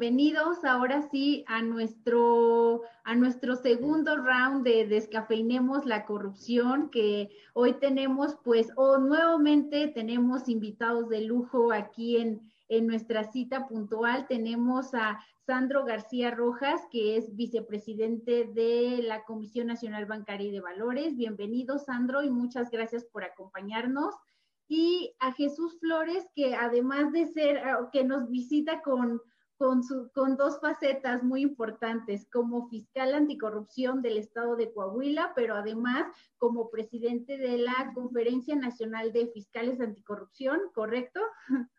bienvenidos ahora sí a nuestro, a nuestro segundo round de Descafeinemos la corrupción, que hoy tenemos, pues, o nuevamente tenemos invitados de lujo aquí en, en nuestra cita puntual. Tenemos a Sandro García Rojas, que es vicepresidente de la Comisión Nacional Bancaria y de Valores. Bienvenido, Sandro, y muchas gracias por acompañarnos y a Jesús Flores, que además de ser, que nos visita con, con, su, con dos facetas muy importantes, como fiscal anticorrupción del estado de Coahuila, pero además como presidente de la Conferencia Nacional de Fiscales Anticorrupción, ¿correcto?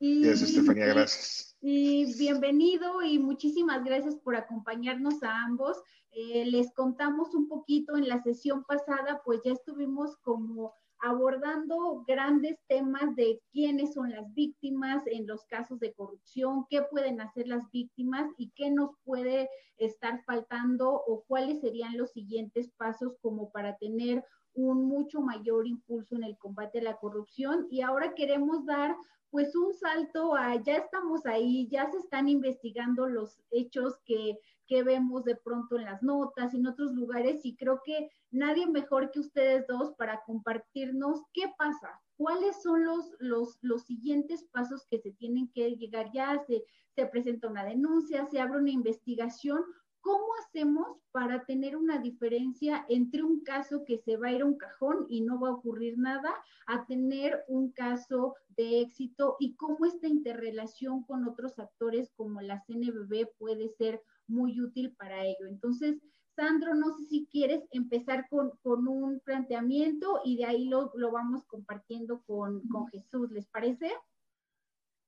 Y, Eso, Estefanía, gracias. Y bienvenido y muchísimas gracias por acompañarnos a ambos. Eh, les contamos un poquito en la sesión pasada, pues ya estuvimos como abordando grandes temas de quiénes son las víctimas en los casos de corrupción, qué pueden hacer las víctimas y qué nos puede estar faltando o cuáles serían los siguientes pasos como para tener un mucho mayor impulso en el combate a la corrupción. Y ahora queremos dar pues un salto a, ya estamos ahí, ya se están investigando los hechos que que vemos de pronto en las notas y en otros lugares y creo que nadie mejor que ustedes dos para compartirnos qué pasa, cuáles son los, los, los siguientes pasos que se tienen que llegar. Ya, se, se presenta una denuncia, se abre una investigación, ¿cómo hacemos para tener una diferencia entre un caso que se va a ir a un cajón y no va a ocurrir nada, a tener un caso de éxito y cómo esta interrelación con otros actores como la CNBB puede ser muy útil para ello. Entonces, Sandro, no sé si quieres empezar con, un planteamiento y de ahí lo, vamos compartiendo con, Jesús, ¿les parece?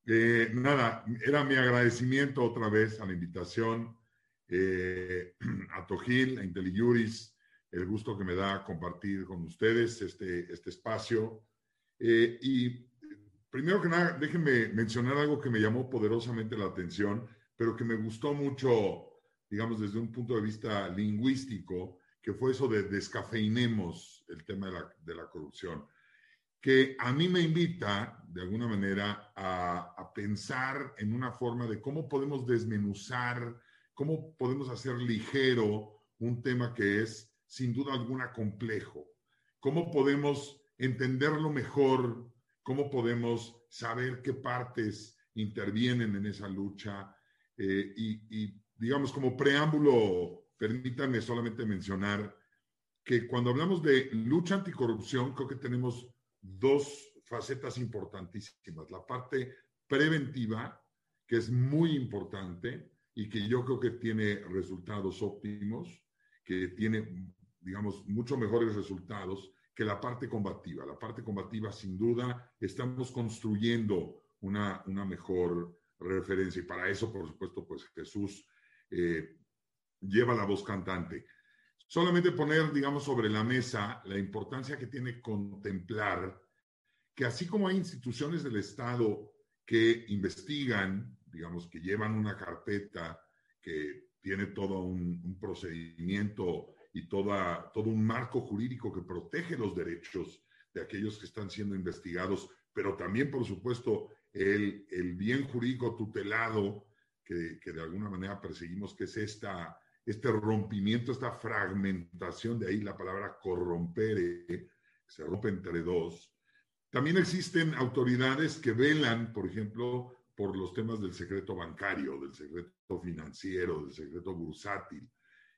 Eh, nada, era mi agradecimiento otra vez a la invitación eh, a Tojil, a IntelliJuris, el gusto que me da compartir con ustedes este, este espacio. Eh, y primero que nada, déjenme mencionar algo que me llamó poderosamente la atención, pero que me gustó mucho digamos, desde un punto de vista lingüístico, que fue eso de descafeinemos el tema de la, de la corrupción, que a mí me invita, de alguna manera, a, a, pensar en una forma de cómo podemos desmenuzar, cómo podemos hacer ligero un tema que es, sin duda alguna, complejo. Cómo podemos entenderlo mejor, cómo podemos saber qué partes intervienen en esa lucha eh, y, y digamos, como preámbulo, permítanme solamente mencionar que cuando hablamos de lucha anticorrupción, creo que tenemos dos facetas importantísimas. La parte preventiva, que es muy importante y que yo creo que tiene resultados óptimos, que tiene, digamos, mucho mejores resultados que la parte combativa. La parte combativa, sin duda, estamos construyendo una, una mejor referencia y para eso, por supuesto, pues Jesús eh, lleva la voz cantante. Solamente poner, digamos, sobre la mesa la importancia que tiene contemplar que así como hay instituciones del Estado que investigan, digamos, que llevan una carpeta, que tiene todo un, procedimiento y toda, todo un marco jurídico que protege los derechos de aquellos que están siendo investigados, pero también, por supuesto, el, bien jurídico tutelado que, de alguna manera perseguimos, que es esta, este rompimiento, esta fragmentación, de ahí la palabra corromper, se rompe entre dos. También existen autoridades que velan, por ejemplo, por los temas del secreto bancario, del secreto financiero, del secreto bursátil.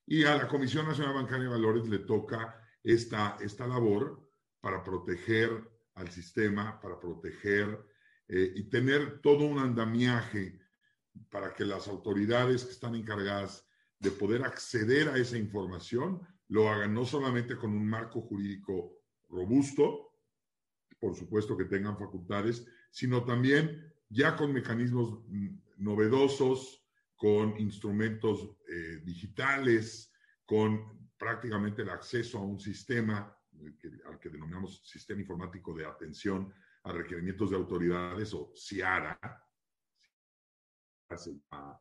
Y a la Comisión Nacional Bancaria de Valores le toca esta, esta labor para proteger al sistema, para proteger eh, y tener todo un andamiaje para que las autoridades que están encargadas de poder acceder a esa información lo hagan no solamente con un marco jurídico robusto, por supuesto que tengan facultades, sino también ya con mecanismos novedosos, con instrumentos eh, digitales, con prácticamente el acceso a un sistema al que denominamos Sistema Informático de Atención a Requerimientos de Autoridades o CIARA,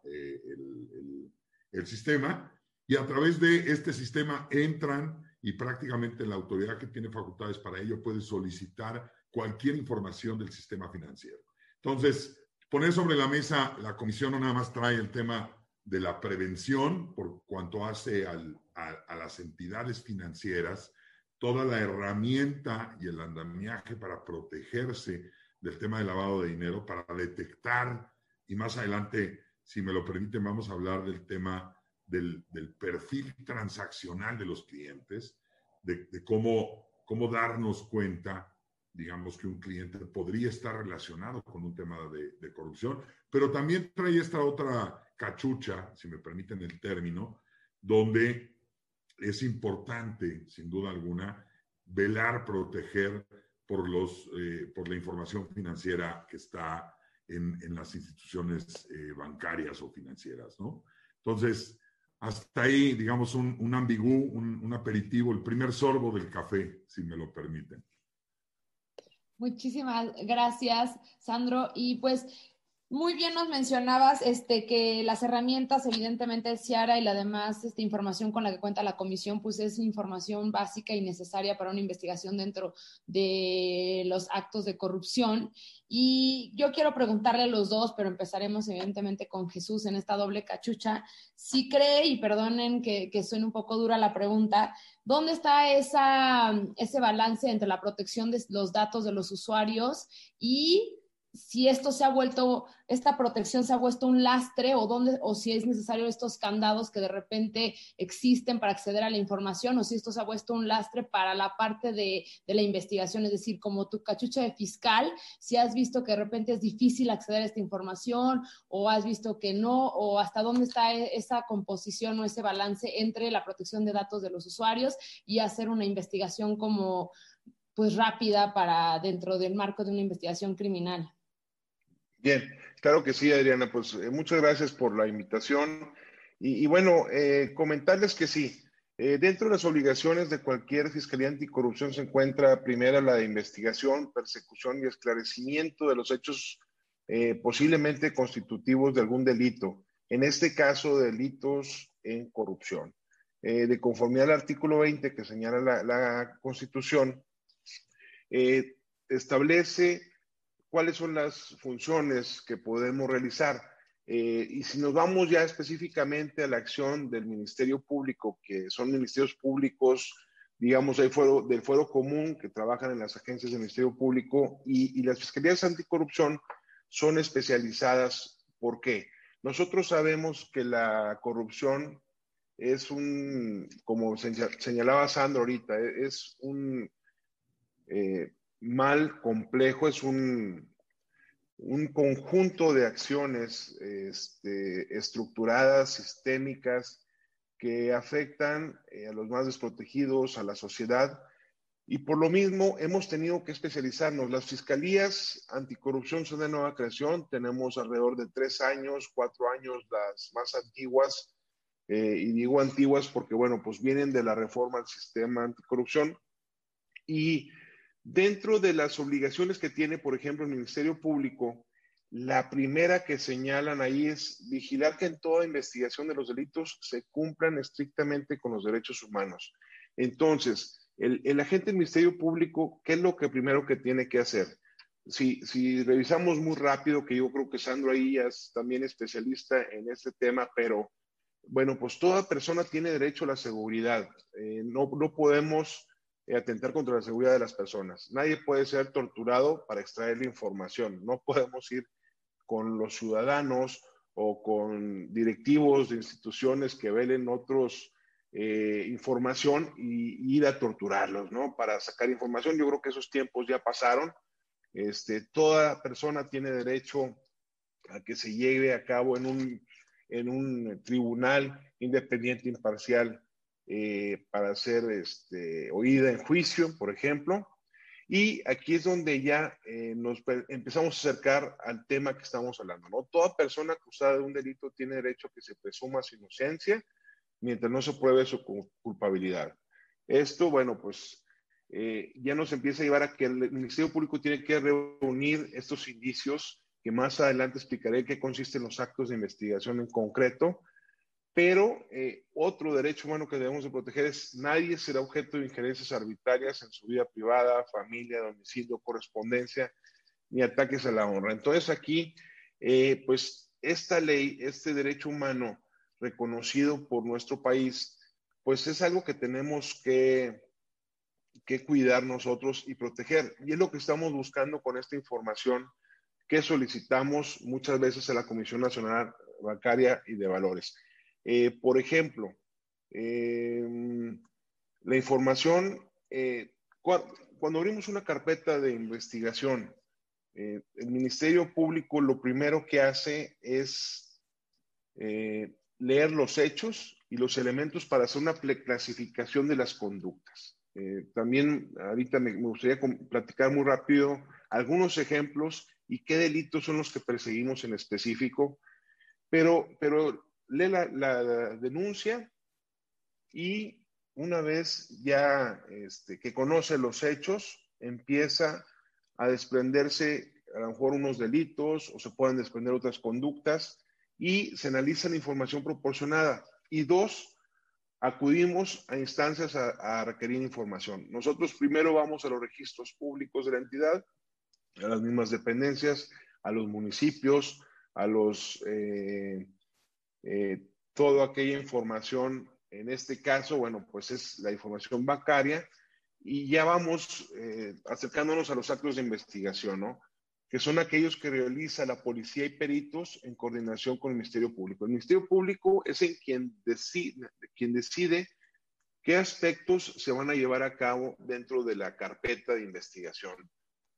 eh, el, el, sistema y a través de este sistema entran y prácticamente la autoridad que tiene facultades para ello puede solicitar cualquier información del sistema financiero. Entonces, poner sobre la mesa, la comisión no nada más trae el tema de la prevención por cuanto hace a, a, las entidades financieras, toda la herramienta y el andamiaje para protegerse del tema del lavado de dinero, para detectar, y más adelante, si me lo permiten, vamos a hablar del tema del, perfil transaccional de los clientes, de, de cómo, cómo darnos cuenta digamos que un cliente podría estar relacionado con un tema de, corrupción, pero también trae esta otra cachucha, si me permiten el término, donde es importante, sin duda alguna, velar, proteger por, los, eh, por la información financiera que está en, las instituciones eh, bancarias o financieras, ¿no? Entonces, hasta ahí, digamos, un, un ambigú, un aperitivo, el primer sorbo del café, si me lo permiten. Muchísimas gracias, Sandro. Y pues muy bien nos mencionabas este, que las herramientas, evidentemente, Ciara y la demás esta información con la que cuenta la comisión, pues es información básica y necesaria para una investigación dentro de los actos de corrupción. Y yo quiero preguntarle a los dos, pero empezaremos evidentemente con Jesús en esta doble cachucha, si cree, y perdonen que, que suene un poco dura la pregunta, ¿Dónde está esa, ese balance entre la protección de los datos de los usuarios y si esto se ha vuelto, esta protección se ha vuelto un lastre o, dónde, o si es necesario estos candados que de repente existen para acceder a la información o si esto se ha vuelto un lastre para la parte de, de la investigación, es decir, como tu cachucha de fiscal, si has visto que de repente es difícil acceder a esta información o has visto que no, o hasta dónde está e, esa composición o ese balance entre la protección de datos de los usuarios y hacer una investigación como pues rápida para dentro del marco de una investigación criminal. Bien, claro que sí, Adriana. Pues eh, muchas gracias por la invitación. Y, bueno, eh, comentarles que sí, eh, dentro de las obligaciones de cualquier Fiscalía Anticorrupción se encuentra primero la de investigación, persecución y esclarecimiento de los hechos posiblemente constitutivos de algún delito, en este caso delitos en corrupción. de conformidad al artículo 20 que señala la, la Constitución, establece cuáles son las funciones que podemos realizar. Eh, y si nos vamos ya específicamente a la acción del Ministerio Público, que son ministerios públicos, digamos, del fuero, del fuero común que trabajan en las agencias del Ministerio Público y, las fiscalías anticorrupción son especializadas. ¿Por qué? Nosotros sabemos que la corrupción es un, como señalaba Sandro ahorita, es un eh, mal complejo, es un, un conjunto de acciones este, estructuradas, sistémicas, que afectan eh, a los más desprotegidos, a la sociedad. Y por lo mismo hemos tenido que especializarnos. Las fiscalías anticorrupción son de nueva creación. Tenemos alrededor de tres años, cuatro años las más antiguas. Eh, y digo antiguas porque, bueno, pues vienen de la reforma al sistema anticorrupción. Y Dentro de las obligaciones que tiene, por ejemplo, el Ministerio Público, la primera que señalan ahí es vigilar que en toda investigación de los delitos se cumplan estrictamente con los derechos humanos. Entonces, el, agente del Ministerio Público, ¿qué es lo que primero que tiene que hacer? Si, si revisamos muy rápido, que yo creo que Sandro ahí es también especialista en este tema, pero bueno, pues toda persona tiene derecho a la seguridad. Eh, no, no podemos atentar contra la seguridad de las personas. Nadie puede ser torturado para extraer la información. No podemos ir con los ciudadanos o con directivos de instituciones que velen otros eh, información y, ir a torturarlos, ¿no? Para sacar información. Yo creo que esos tiempos ya pasaron. Este, toda persona tiene derecho a que se lleve a cabo en un, en un tribunal independiente, imparcial, eh, para ser este, oída en juicio, por ejemplo. Y aquí es donde ya eh, nos empezamos a acercar al tema que estamos hablando. ¿no? Toda persona acusada de un delito tiene derecho a que se presuma su inocencia mientras no se pruebe su culpabilidad. Esto, bueno, pues eh, ya nos empieza a llevar a que el Ministerio Público tiene que reunir estos indicios, que más adelante explicaré qué consisten los actos de investigación en concreto, pero eh, otro derecho humano que debemos de proteger es nadie será objeto de injerencias arbitrarias en su vida privada, familia, domicilio, correspondencia, ni ataques a la honra. Entonces aquí Eh, pues esta ley, este derecho humano reconocido por nuestro país, pues es algo que tenemos que, que cuidar nosotros y proteger. Y es lo que estamos buscando con esta información que solicitamos muchas veces a la Comisión Nacional Bancaria y de Valores. Eh, por ejemplo, em, la información, eh, cuando abrimos una carpeta de investigación, eh, el Ministerio Público lo primero que hace es leer los hechos y los elementos para hacer una clasificación de las conductas. también ahorita me, gustaría platicar muy rápido algunos ejemplos y qué delitos son los que perseguimos en específico, pero, pero lee la, denuncia y una vez ya este, que conoce los hechos, empieza a desprenderse a lo mejor unos delitos o se pueden desprender otras conductas y se analiza la información proporcionada. Y dos, acudimos a instancias a, requerir información. Nosotros primero vamos a los registros públicos de la entidad a las mismas dependencias, a los municipios, a los, eh, eh, toda aquella información, en este caso, bueno, pues es la información bancaria y ya vamos eh, acercándonos a los actos de investigación, ¿no? Que son aquellos que realiza la policía y peritos en coordinación con el Ministerio Público. El Ministerio Público es en quien decide, quien decide qué aspectos se van a llevar a cabo dentro de la carpeta de investigación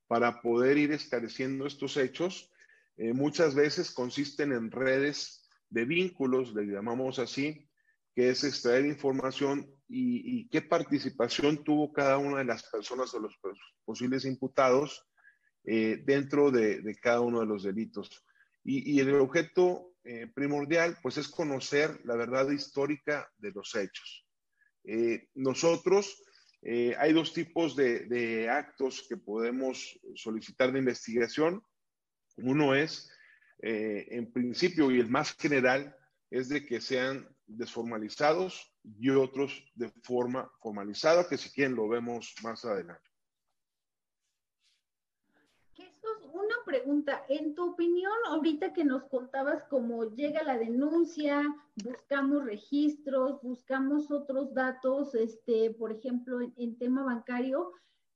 para poder ir esclareciendo estos hechos. Eh, muchas veces consisten en redes de vínculos, le llamamos así, que es extraer información y, qué participación tuvo cada una de las personas o los posibles imputados eh, dentro de, cada uno de los delitos. Y, el objeto eh, primordial, pues, es conocer la verdad histórica de los hechos. nosotros eh, hay dos tipos de, actos que podemos solicitar de investigación. Uno es, eh, en principio, y el más general, es de que sean desformalizados y otros de forma formalizada, que si quieren lo vemos más adelante. una pregunta. En tu opinión, ahorita que nos contabas cómo llega la denuncia, buscamos registros, buscamos otros datos, este, por ejemplo, en, tema bancario,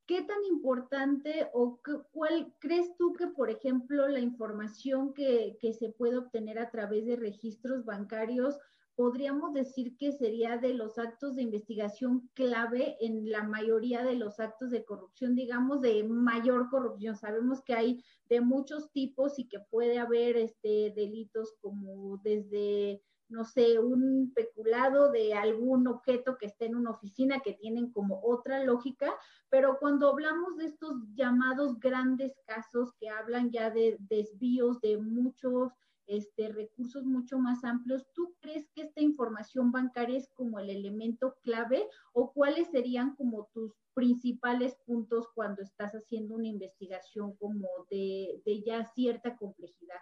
¿qué tan importante o cuál crees tú que, por ejemplo, la información que, que se puede obtener a través de registros bancarios podríamos decir que sería de los actos de investigación clave en la mayoría de los actos de corrupción, digamos, de mayor corrupción. Sabemos que hay de muchos tipos y que puede haber este, delitos como desde, no sé, un peculado de algún objeto que esté en una oficina que tienen como otra lógica, pero cuando hablamos de estos llamados grandes casos que hablan ya de desvíos de muchos este, recursos mucho más amplios. ¿Tú crees que esta información bancaria es como el elemento clave o cuáles serían como tus principales puntos cuando estás haciendo una investigación como de, ya cierta complejidad?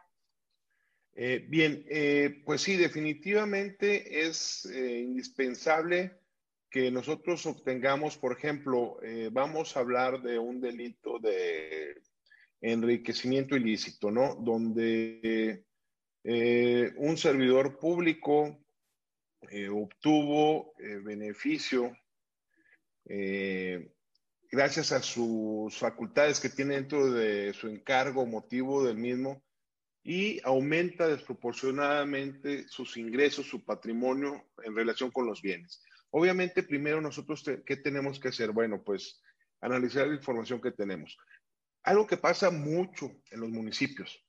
Eh, bien, eh, pues sí, definitivamente es eh, indispensable que nosotros obtengamos, por ejemplo, vamos a hablar de un delito de enriquecimiento ilícito, ¿no? Donde un servidor público obtuvo beneficio gracias a sus facultades que tiene dentro de su encargo, motivo del mismo, y aumenta desproporcionadamente sus ingresos, su patrimonio en relación con los bienes. Obviamente, primero nosotros, ¿qué tenemos que hacer? Bueno, pues analizar la información que tenemos. Algo que pasa mucho en los municipios.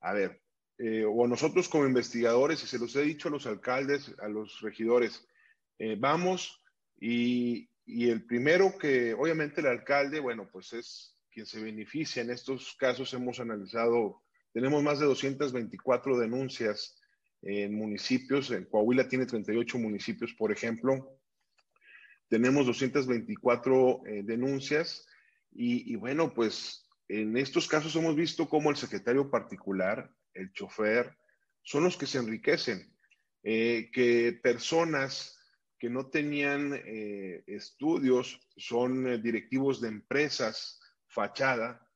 A ver, eh, o nosotros como investigadores, y se los he dicho a los alcaldes, a los regidores, eh, vamos y, y, el primero que, obviamente el alcalde, bueno, pues es quien se beneficia. En estos casos hemos analizado, tenemos más de 224 denuncias en municipios, en Coahuila tiene 38 municipios, por ejemplo, tenemos 224 eh, denuncias y, bueno, pues en estos casos hemos visto cómo el secretario particular el chofer, son los que se enriquecen. Eh, que personas que no tenían eh, estudios son directivos de empresas fachada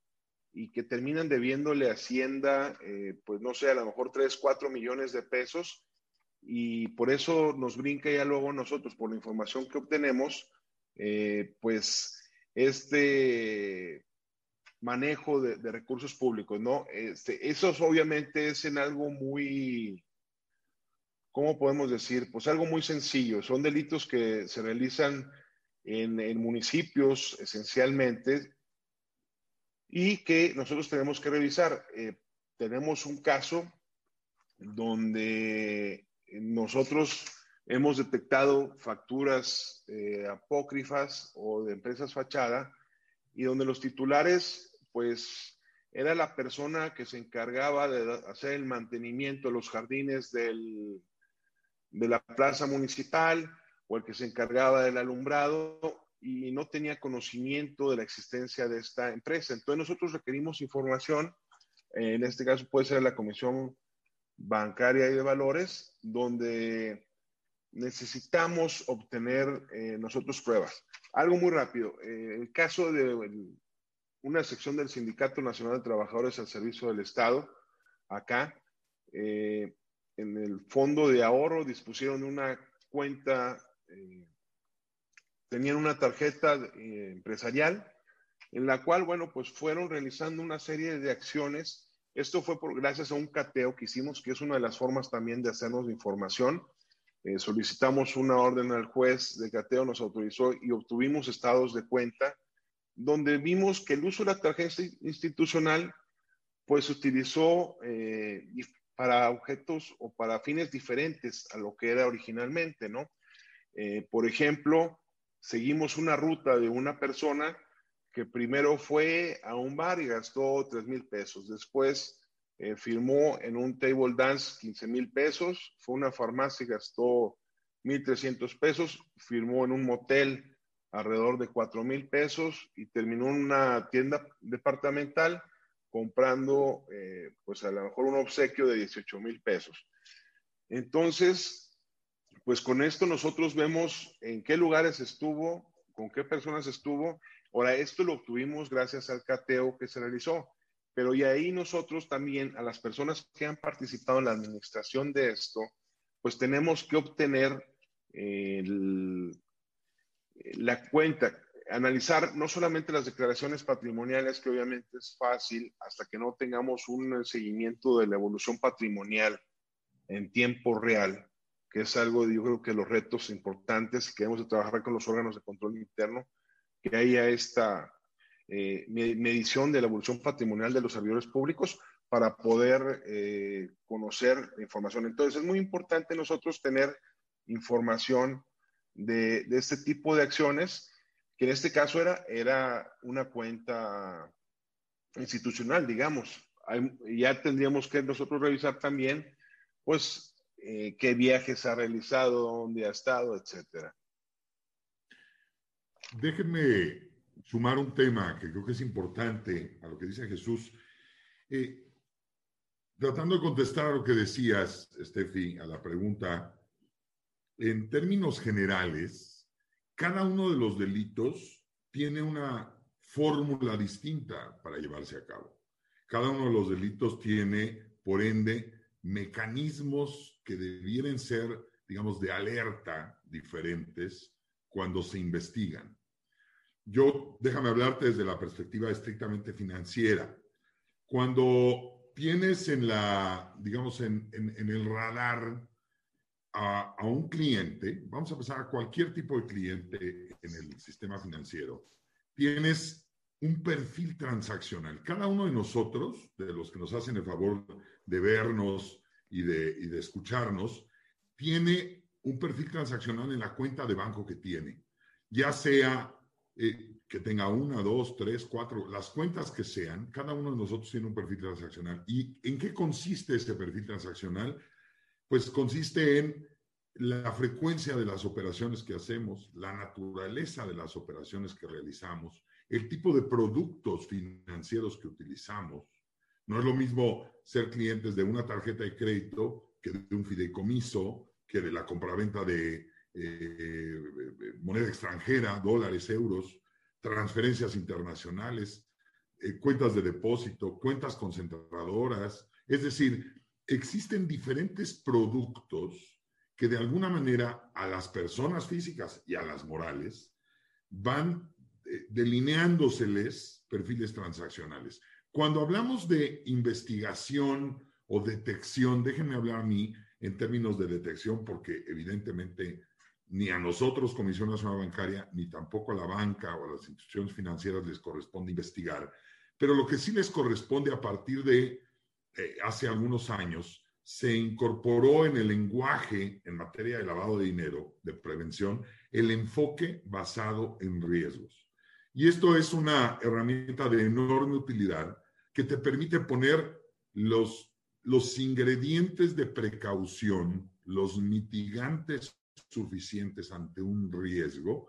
y que terminan debiéndole a Hacienda, eh, pues no sé, a lo mejor 3, 4 millones de pesos. Y por eso nos brinca ya luego nosotros, por la información que obtenemos, eh, pues este manejo de, recursos públicos, ¿no? Este, eso obviamente es en algo muy, ¿cómo podemos decir? Pues algo muy sencillo. Son delitos que se realizan en, en municipios esencialmente y que nosotros tenemos que revisar. Eh, tenemos un caso donde nosotros hemos detectado facturas eh, apócrifas o de empresas fachada y donde los titulares, pues, era la persona que se encargaba de hacer el mantenimiento de los jardines del, de la plaza municipal o el que se encargaba del alumbrado y no tenía conocimiento de la existencia de esta empresa. Entonces nosotros requerimos información, en este caso puede ser la Comisión Bancaria y de Valores, donde necesitamos obtener eh, nosotros pruebas. Algo muy rápido, eh, el caso de una sección del Sindicato Nacional de Trabajadores al Servicio del Estado, acá, eh, en el fondo de ahorro dispusieron una cuenta tenían una tarjeta eh, empresarial en la cual, bueno, pues fueron realizando una serie de acciones. Esto fue por, gracias a un cateo que hicimos, que es una de las formas también de hacernos información. Eh, solicitamos una orden al juez de cateo, nos autorizó y obtuvimos estados de cuenta donde vimos que el uso de la tarjeta institucional pues se utilizó eh, para objetos o para fines diferentes a lo que era originalmente, ¿no? por ejemplo, seguimos una ruta de una persona que primero fue a un bar y gastó 3 mil pesos. Después eh, firmó en un table dance 15 mil pesos. Fue a una farmacia y gastó 1.300 pesos. Firmó en un motel alrededor de 4 mil pesos y terminó en una tienda departamental comprando, eh, pues a lo mejor un obsequio de 18 mil pesos. Entonces, pues con esto nosotros vemos en qué lugares estuvo, con qué personas estuvo. Ahora, esto lo obtuvimos gracias al cateo que se realizó, pero y ahí nosotros también, a las personas que han participado en la administración de esto, pues tenemos que obtener la cuenta, analizar no solamente las declaraciones patrimoniales, que obviamente es fácil hasta que no tengamos un seguimiento de la evolución patrimonial en tiempo real, que es algo, yo creo que los retos importantes que debemos de trabajar con los órganos de control interno, que haya esta eh, medición de la evolución patrimonial de los servidores públicos para poder eh, conocer la información. Entonces, es muy importante nosotros tener información de, de, este tipo de acciones, que en este caso era, era una cuenta institucional, digamos. ya tendríamos que nosotros revisar también, pues, eh, qué viajes ha realizado, dónde ha estado, etcétera. Déjenme sumar un tema que creo que es importante a lo que dice Jesús. Eh, tratando de contestar a lo que decías, Steffi, a la pregunta, en términos generales, cada uno de los delitos tiene una fórmula distinta para llevarse a cabo. Cada uno de los delitos tiene, por ende, mecanismos que debieran ser, digamos, de alerta diferentes cuando se investigan. Yo, déjame hablarte desde la perspectiva estrictamente financiera. Cuando tienes en la, digamos, en, el radar a, a, un cliente, vamos a pasar a cualquier tipo de cliente en el sistema financiero, tienes un perfil transaccional. Cada uno de nosotros, de los que nos hacen el favor de vernos y de, escucharnos, tiene un perfil transaccional en la cuenta de banco que tiene, ya sea eh, que tenga una, dos, tres, cuatro, las cuentas que sean, cada uno de nosotros tiene un perfil transaccional. ¿Y en qué consiste este perfil transaccional? Pues consiste en la frecuencia de las operaciones que hacemos, la naturaleza de las operaciones que realizamos, el tipo de productos financieros que utilizamos, no es lo mismo ser clientes de una tarjeta de crédito que de un fideicomiso, que de la compraventa de eh, moneda extranjera, dólares, euros, transferencias internacionales. eh, cuentas de depósito, cuentas concentradoras. Es decir, existen diferentes productos que de alguna manera a las personas físicas y a las morales van eh, delineándoseles perfiles transaccionales. Cuando hablamos de investigación o detección, déjenme hablar a mí en términos de detección, porque evidentemente ni a nosotros, Comisión Nacional Bancaria, ni tampoco a la banca o a las instituciones financieras les corresponde investigar, pero lo que sí les corresponde a partir de eh, hace algunos años, se incorporó en el lenguaje en materia de lavado de dinero, de prevención, el enfoque basado en riesgos. Y esto es una herramienta de enorme utilidad que te permite poner los, los ingredientes de precaución, los mitigantes suficientes ante un riesgo,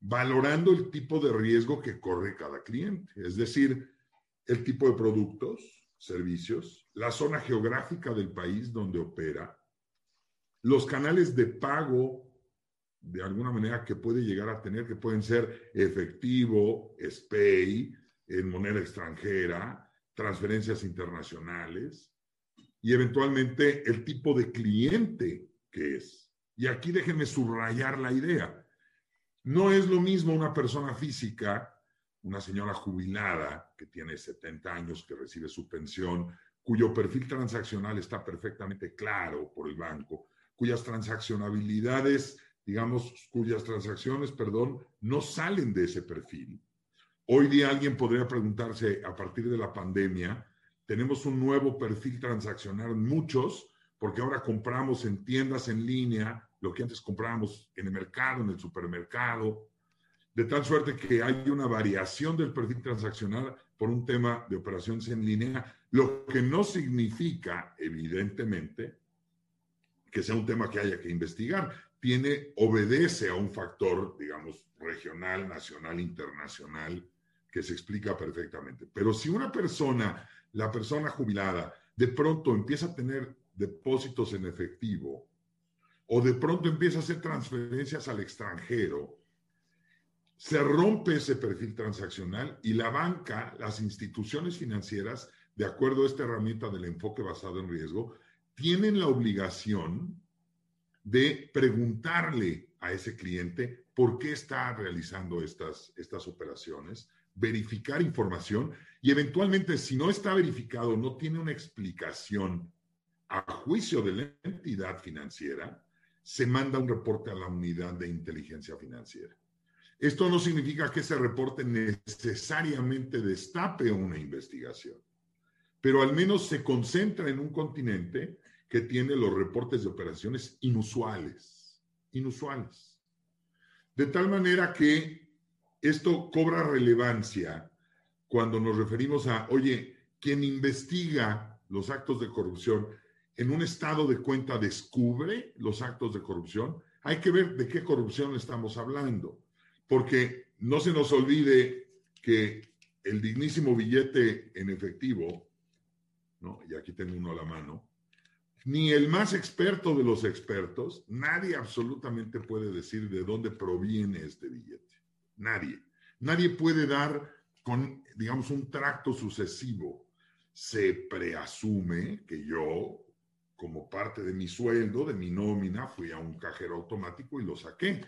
valorando el tipo de riesgo que corre cada cliente, es decir, el tipo de productos, servicios, la zona geográfica del país donde opera, los canales de pago de alguna manera que puede llegar a tener, que pueden ser efectivo, SPAY, en moneda extranjera, transferencias internacionales y eventualmente el tipo de cliente que es. Y aquí déjenme subrayar la idea. No es lo mismo una persona física, una señora jubilada que tiene 70 años, que recibe su pensión, cuyo perfil transaccional está perfectamente claro por el banco, cuyas transaccionabilidades, digamos, cuyas transacciones, perdón, no salen de ese perfil Hoy día alguien podría preguntarse, a partir de la pandemia, tenemos un nuevo perfil transaccional, muchos, porque ahora compramos en tiendas en línea, lo que antes comprábamos en el mercado, en el supermercado, de tal suerte que hay una variación del perfil transaccional por un tema de operaciones en línea, lo que no significa, evidentemente, que sea un tema que haya que investigar. Tiene, obedece a un factor, digamos, regional, nacional, internacional, que se explica perfectamente. Pero si una persona, la persona jubilada, de pronto empieza a tener depósitos en efectivo o de pronto empieza a hacer transferencias al extranjero, se rompe ese perfil transaccional y la banca, las instituciones financieras, de acuerdo a esta herramienta del enfoque basado en riesgo, tienen la obligación de preguntarle a ese cliente por qué está realizando estas, estas operaciones, verificar información y eventualmente si no está verificado, no tiene una explicación a juicio de la entidad financiera, se manda un reporte a la unidad de inteligencia financiera. Esto no significa que ese reporte necesariamente destape una investigación, pero al menos se concentra en un continente que tiene los reportes de operaciones inusuales, inusuales. De tal manera que esto cobra relevancia cuando nos referimos a, oye, quien investiga los actos de corrupción en un estado de cuenta descubre los actos de corrupción, hay que ver de qué corrupción estamos hablando, porque no se nos olvide que el dignísimo billete en efectivo, ¿no? y aquí tengo uno a la mano, ni el más experto de los expertos, nadie absolutamente puede decir de dónde proviene este billete. Nadie. Nadie puede dar con, digamos, un tracto sucesivo. Se preasume que yo, como parte de mi sueldo, de mi nómina, fui a un cajero automático y lo saqué.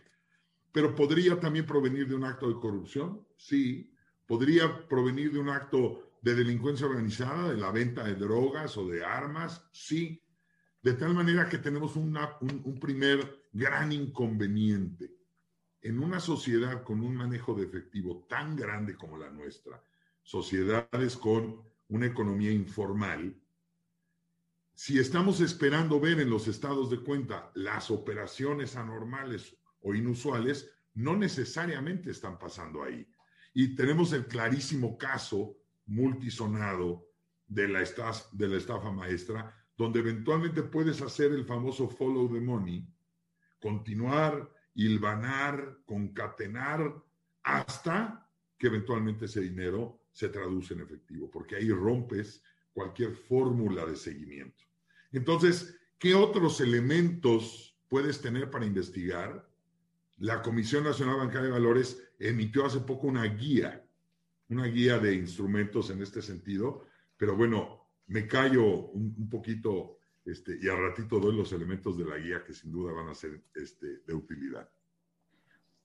Pero podría también provenir de un acto de corrupción, sí. Podría provenir de un acto de delincuencia organizada, de la venta de drogas o de armas, sí. De tal manera que tenemos un, un primer gran inconveniente en una sociedad con un manejo de efectivo tan grande como la nuestra, sociedades con una economía informal, si estamos esperando ver en los estados de cuenta las operaciones anormales o inusuales, no necesariamente están pasando ahí. Y tenemos el clarísimo caso multisonado de la, estafa, maestra, donde eventualmente puedes hacer el famoso follow the money, continuar hilvanar, concatenar, hasta que eventualmente ese dinero se traduce en efectivo, porque ahí rompes cualquier fórmula de seguimiento. Entonces, ¿qué otros elementos puedes tener para investigar? La Comisión Nacional Bancaria de Valores emitió hace poco una guía una guía de instrumentos en este sentido, pero bueno, me callo un, poquito este, y al ratito doy los elementos de la guía que sin duda van a ser este, de utilidad.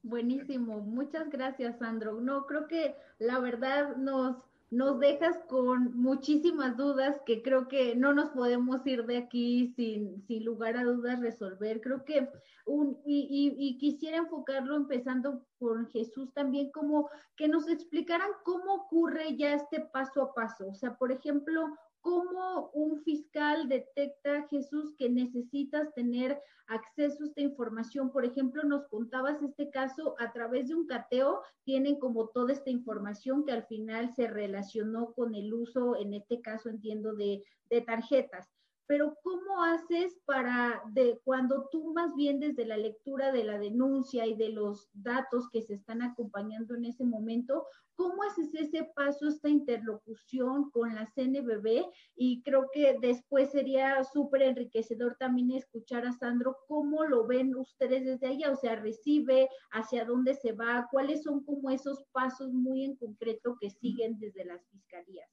Buenísimo, muchas gracias, Sandro. No, creo que la verdad nos, nos dejas con muchísimas dudas que creo que no nos podemos ir de aquí sin, sin lugar a dudas resolver. Creo que un, y, y, quisiera enfocarlo empezando por Jesús también, como que nos explicaran cómo ocurre ya este paso a paso. O sea, por ejemplo, cómo un fiscal detecta, Jesús, que necesitas tener acceso a esta información. Por ejemplo, nos contabas este caso a través de un cateo, tienen como toda esta información que al final se relacionó con el uso, en este caso entiendo, de, de tarjetas pero ¿cómo haces para, de cuando tú más bien desde la lectura de la denuncia y de los datos que se están acompañando en ese momento, cómo haces ese paso, esta interlocución con la CNBB? Y creo que después sería súper enriquecedor también escuchar a Sandro cómo lo ven ustedes desde allá, o sea, recibe, hacia dónde se va, cuáles son como esos pasos muy en concreto que siguen desde las fiscalías.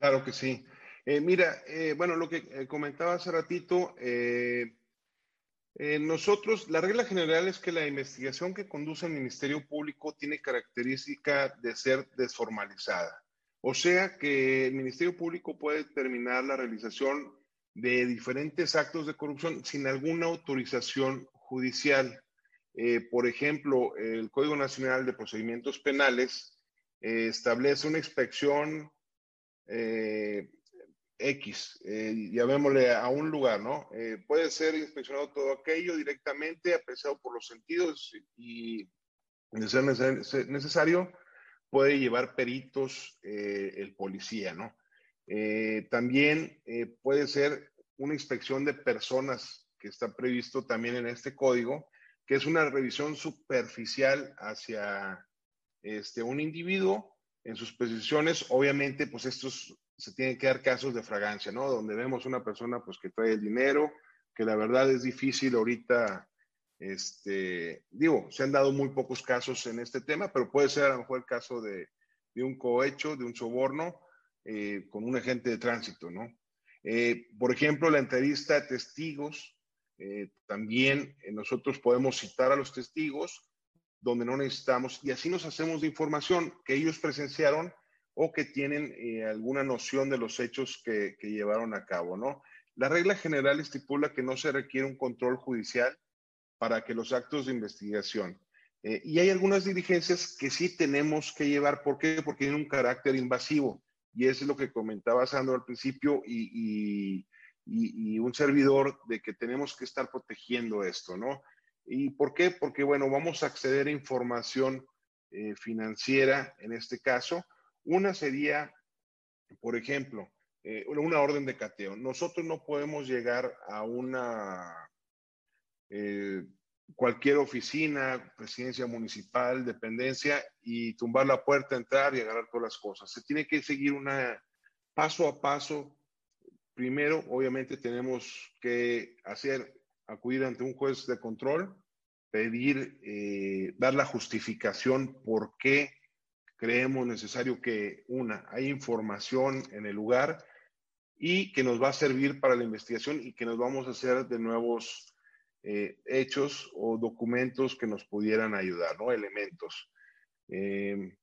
Claro que sí. Eh, mira, eh, bueno, lo que eh, comentaba hace ratito, nosotros, la regla general es que la investigación que conduce el Ministerio Público tiene característica de ser desformalizada. O sea que el Ministerio Público puede determinar la realización de diferentes actos de corrupción sin alguna autorización judicial. por ejemplo, el Código Nacional de Procedimientos Penales establece una inspección X, eh, llamémosle a un lugar, ¿no? Eh, puede ser inspeccionado todo aquello directamente, apreciado por los sentidos y, de ser necesario, puede llevar peritos eh, el policía, ¿no? También puede ser una inspección de personas que está previsto también en este código, que es una revisión superficial hacia este, un individuo en sus posiciones. Obviamente, pues estos se tienen que dar casos de fragancia, ¿no? Donde vemos una persona pues que trae el dinero, que la verdad es difícil ahorita, este, digo, se han dado muy pocos casos en este tema, pero puede ser a lo mejor el caso de, de un cohecho, de un soborno eh, con un agente de tránsito, ¿no? Eh, por ejemplo, la entrevista de testigos, eh, también nosotros podemos citar a los testigos donde no necesitamos, y así nos hacemos de información que ellos presenciaron o que tienen eh, alguna noción de los hechos que, llevaron a cabo, ¿no? La regla general estipula que no se requiere un control judicial para que los actos de investigación. Eh, y hay algunas diligencias que sí tenemos que llevar. ¿Por qué? Porque tienen un carácter invasivo. Y es lo que comentaba Sandro al principio y, un servidor de que tenemos que estar protegiendo esto, ¿no? ¿Y por qué? Porque, bueno, vamos a acceder a información eh, financiera en este caso, una sería, por ejemplo, eh, una orden de cateo. Nosotros no podemos llegar a una eh, cualquier oficina, presidencia municipal, dependencia y tumbar la puerta, entrar y agarrar todas las cosas. Se tiene que seguir una paso a paso. Primero, obviamente, tenemos que hacer, acudir ante un juez de control, pedir, eh, dar la justificación por qué creemos necesario que, una, hay información en el lugar y que nos va a servir para la investigación y que nos vamos a hacer de nuevos eh, hechos o documentos que nos pudieran ayudar, ¿no? Elementos. Eh,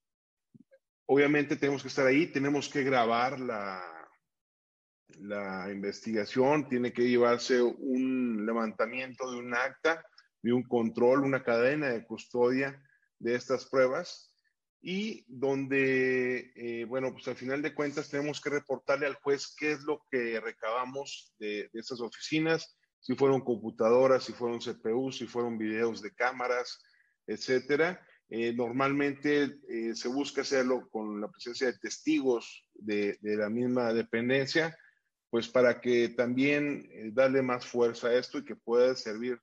obviamente tenemos que estar ahí, tenemos que grabar la, la investigación, tiene que llevarse un levantamiento de un acta, de un control, una cadena de custodia de estas pruebas y donde, eh, bueno, pues al final de cuentas tenemos que reportarle al juez qué es lo que recabamos de, de estas oficinas, si fueron computadoras, si fueron CPU, si fueron videos de cámaras, etcétera. Eh, normalmente eh, se busca hacerlo con la presencia de testigos de, de la misma dependencia, pues para que también darle más fuerza a esto y que pueda servir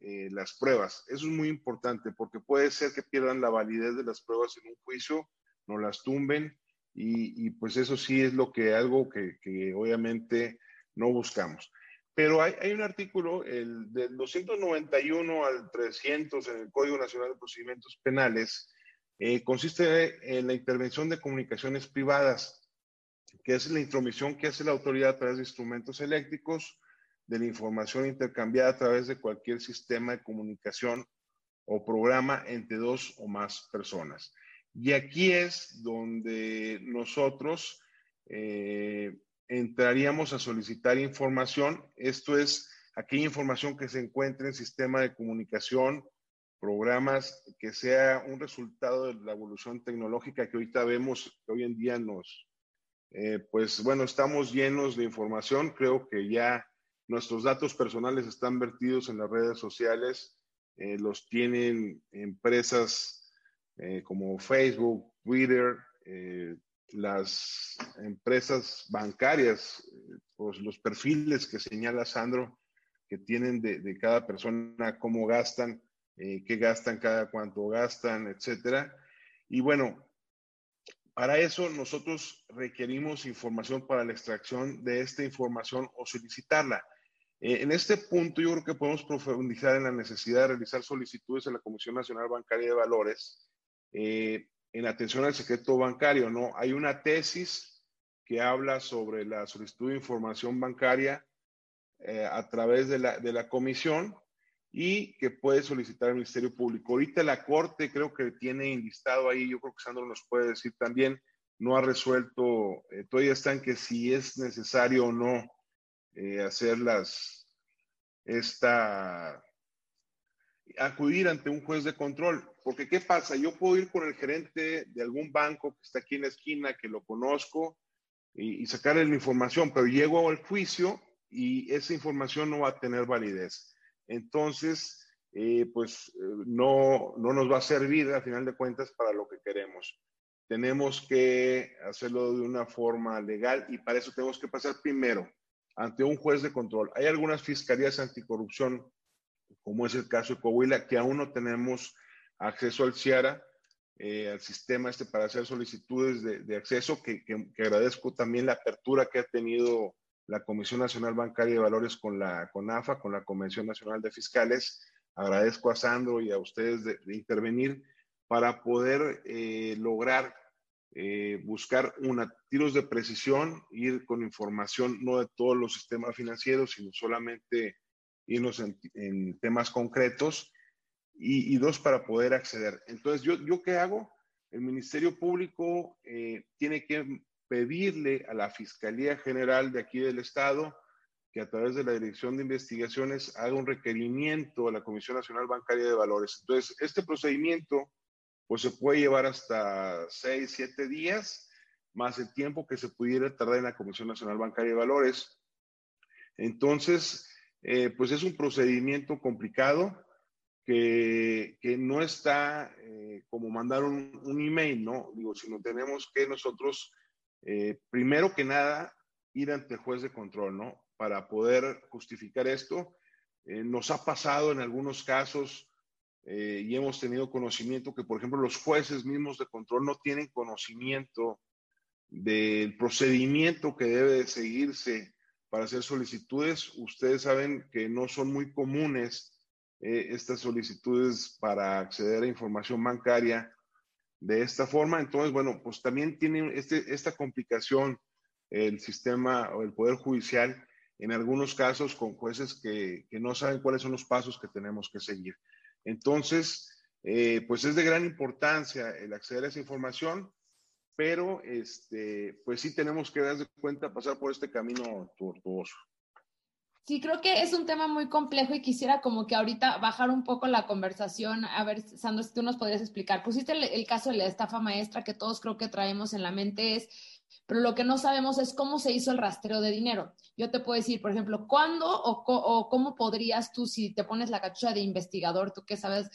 eh, las pruebas. Eso es muy importante porque puede ser que pierdan la validez de las pruebas en un juicio, no las tumben y, pues eso sí es lo que algo que, obviamente no buscamos. Pero hay, hay, un artículo, el del 291 al 300 en el Código Nacional de Procedimientos Penales, eh, consiste en la intervención de comunicaciones privadas, que es la intromisión que hace la autoridad a través de instrumentos eléctricos, de la información intercambiada a través de cualquier sistema de comunicación o programa entre dos o más personas. Y aquí es donde nosotros eh, entraríamos a solicitar información. Esto es aquella información que se encuentre en sistema de comunicación, programas que sea un resultado de la evolución tecnológica que ahorita vemos, que hoy en día nos, eh, pues bueno, estamos llenos de información. Creo que ya nuestros datos personales están vertidos en las redes sociales, eh, los tienen empresas eh, como Facebook, Twitter, las empresas bancarias, pues los perfiles que señala Sandro, que tienen de, cada persona, cómo gastan, eh, qué gastan, cada cuánto gastan, etcétera. Y bueno, para eso nosotros requerimos información para la extracción de esta información o solicitarla. Eh, en este punto yo creo que podemos profundizar en la necesidad de realizar solicitudes en la Comisión Nacional Bancaria de Valores eh, en atención al secreto bancario, ¿no? Hay una tesis que habla sobre la solicitud de información bancaria eh, a través de la, de la comisión y que puede solicitar el Ministerio Público. Ahorita la Corte creo que tiene enlistado ahí, yo creo que Sandro nos puede decir también, no ha resuelto, eh, todavía está en que si es necesario o no eh, hacer las, esta, acudir ante un juez de control. Porque ¿qué pasa? Yo puedo ir con el gerente de algún banco que está aquí en la esquina, que lo conozco, y, sacarle la información, pero llego al juicio y esa información no va a tener validez. Entonces, eh, pues eh, no, no nos va a servir a final de cuentas para lo que queremos. Tenemos que hacerlo de una forma legal y para eso tenemos que pasar primero ante un juez de control. Hay algunas fiscalías anticorrupción como es el caso de Coahuila, que aún no tenemos acceso al CIARA, eh, al sistema este para hacer solicitudes de, acceso, que, agradezco también la apertura que ha tenido la Comisión Nacional Bancaria de Valores con la CONAFA, con la Convención Nacional de Fiscales. Agradezco a Sandro y a ustedes de, intervenir para poder eh, lograr eh, buscar una, tiros de precisión, ir con información no de todos los sistemas financieros, sino solamente irnos en, temas concretos y, dos, para poder acceder. Entonces, ¿yo, yo qué hago? El Ministerio Público eh, tiene que pedirle a la Fiscalía General de aquí del Estado que a través de la Dirección de Investigaciones haga un requerimiento a la Comisión Nacional Bancaria de Valores. Entonces, este procedimiento pues se puede llevar hasta seis, siete días, más el tiempo que se pudiera tardar en la Comisión Nacional Bancaria de Valores. Entonces, eh, pues es un procedimiento complicado que, no está eh, como mandar un, email, ¿no? Digo, sino tenemos que nosotros, eh, primero que nada, ir ante el juez de control, ¿no? Para poder justificar esto. nos ha pasado en algunos casos y hemos tenido conocimiento que, por ejemplo, los jueces mismos de control no tienen conocimiento del procedimiento que debe de seguirse para hacer solicitudes. Ustedes saben que no son muy comunes eh, estas solicitudes para acceder a información bancaria de esta forma. Entonces, bueno, pues también tiene este, esta complicación el sistema o el Poder Judicial en algunos casos con jueces que, no saben cuáles son los pasos que tenemos que seguir. Entonces, eh, pues es de gran importancia el acceder a esa información pero este, pues sí tenemos que darse cuenta pasar por este camino tortuoso. Sí, creo que es un tema muy complejo y quisiera como que ahorita bajar un poco la conversación. A ver, Sandro, si tú nos podrías explicar. Pusiste el, el caso de la estafa maestra que todos creo que traemos en la mente es pero lo que no sabemos es cómo se hizo el rastreo de dinero. Yo te puedo decir, por ejemplo, cuándo o, cómo podrías tú, si te pones la cachucha de investigador, tú que sabes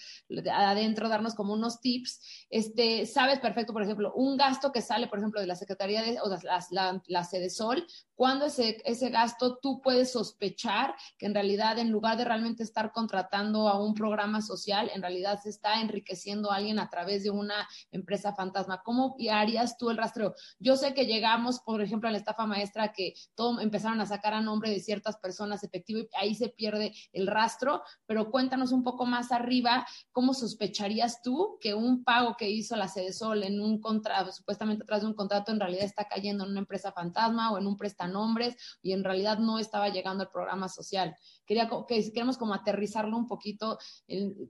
adentro, darnos como unos tips, este, sabes perfecto, por ejemplo, un gasto que sale, por ejemplo, de la Secretaría de, o la, la, la Sede Sol, cuando ese, ese gasto tú puedes sospechar que en realidad, en lugar de realmente estar contratando a un programa social, en realidad se está enriqueciendo a alguien a través de una empresa fantasma. ¿Cómo harías tú el rastreo? Yo sé que llegamos, por ejemplo, a la estafa maestra, que todo empezaron a sacar a nombre de ciertas personas efectivo y ahí se pierde el rastro, pero cuéntanos un poco más arriba, ¿cómo sospecharías tú que un pago que hizo la Sede Sol en un contrato, supuestamente atrás de un contrato, en realidad está cayendo en una empresa fantasma o en un prestanombres y en realidad no estaba llegando al programa social? Quería que queremos como aterrizarlo un poquito,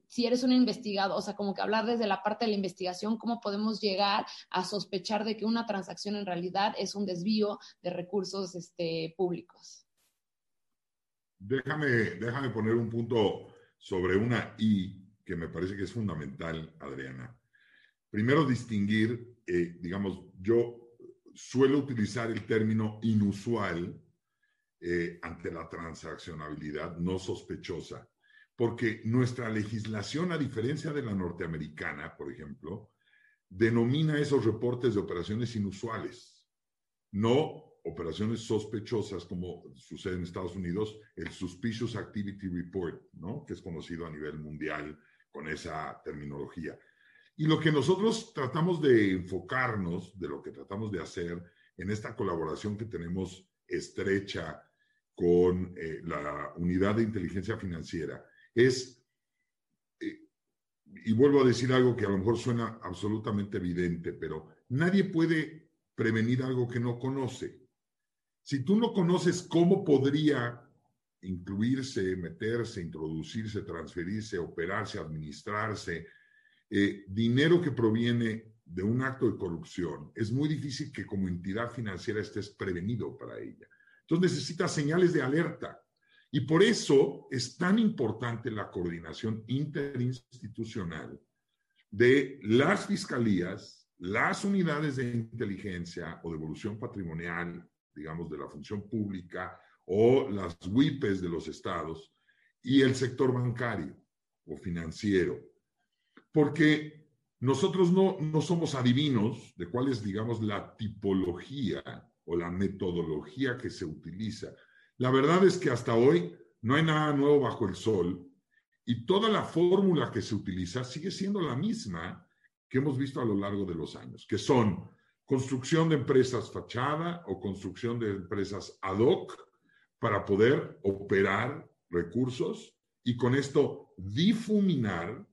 si eres un investigado, o sea, como que hablar desde la parte de la investigación, cómo podemos llegar a sospechar de que una transacción en realidad es un desvío de recursos este, públicos. Déjame, déjame poner un punto sobre una I que me parece que es fundamental, Adriana. Primero, distinguir, eh, digamos, yo suelo utilizar el término inusual eh, ante la transaccionabilidad no sospechosa, porque nuestra legislación, a diferencia de la norteamericana, por ejemplo, denomina esos reportes de operaciones inusuales, no operaciones sospechosas como sucede en Estados Unidos, el Suspicious Activity Report, ¿no? que es conocido a nivel mundial con esa terminología. Y lo que nosotros tratamos de enfocarnos, de lo que tratamos de hacer en esta colaboración que tenemos estrecha con eh, la unidad de inteligencia financiera, es, eh, y vuelvo a decir algo que a lo mejor suena absolutamente evidente, pero nadie puede prevenir algo que no conoce. Si tú no conoces cómo podría incluirse, meterse, introducirse, transferirse, operarse, administrarse, eh, dinero que proviene de un acto de corrupción, es muy difícil que como entidad financiera estés prevenido para ella. Entonces necesitas señales de alerta. Y por eso es tan importante la coordinación interinstitucional de las fiscalías, las unidades de inteligencia o devolución patrimonial, digamos, de la función pública o las WIPES de los estados y el sector bancario o financiero. Porque nosotros no, no somos adivinos de cuál es, digamos, la tipología o la metodología que se utiliza. La verdad es que hasta hoy no hay nada nuevo bajo el sol y toda la fórmula que se utiliza sigue siendo la misma que hemos visto a lo largo de los años, que son construcción de empresas fachada o construcción de empresas ad hoc para poder operar recursos y con esto difuminar,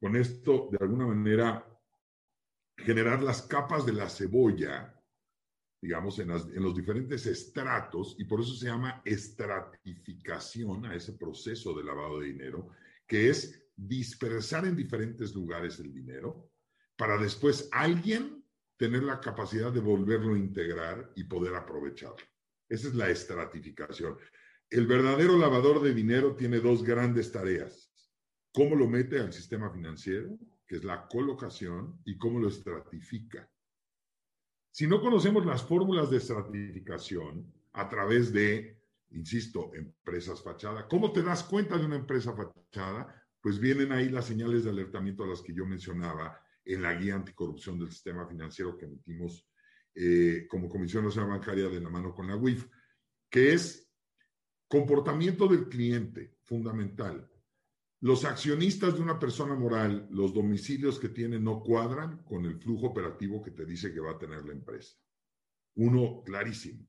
con esto de alguna manera generar las capas de la cebolla, digamos, en, en los diferentes estratos, y por eso se llama estratificación a ese proceso de lavado de dinero, que es dispersar en diferentes lugares el dinero para después alguien tener la capacidad de volverlo a integrar y poder aprovecharlo. Esa es la estratificación. El verdadero lavador de dinero tiene dos grandes tareas. ¿Cómo lo mete al sistema financiero? que es la colocación, y cómo lo estratifica. Si no conocemos las fórmulas de estratificación a través de, insisto, empresas fachadas, ¿cómo te das cuenta de una empresa fachada? Pues vienen ahí las señales de alertamiento a las que yo mencionaba en la guía anticorrupción del sistema financiero que emitimos eh, como Comisión Nacional Bancaria de la mano con la UIF, que es comportamiento del cliente, fundamental. Los accionistas de una persona moral, los domicilios que tienen no cuadran con el flujo operativo que te dice que va a tener la empresa. Uno clarísimo.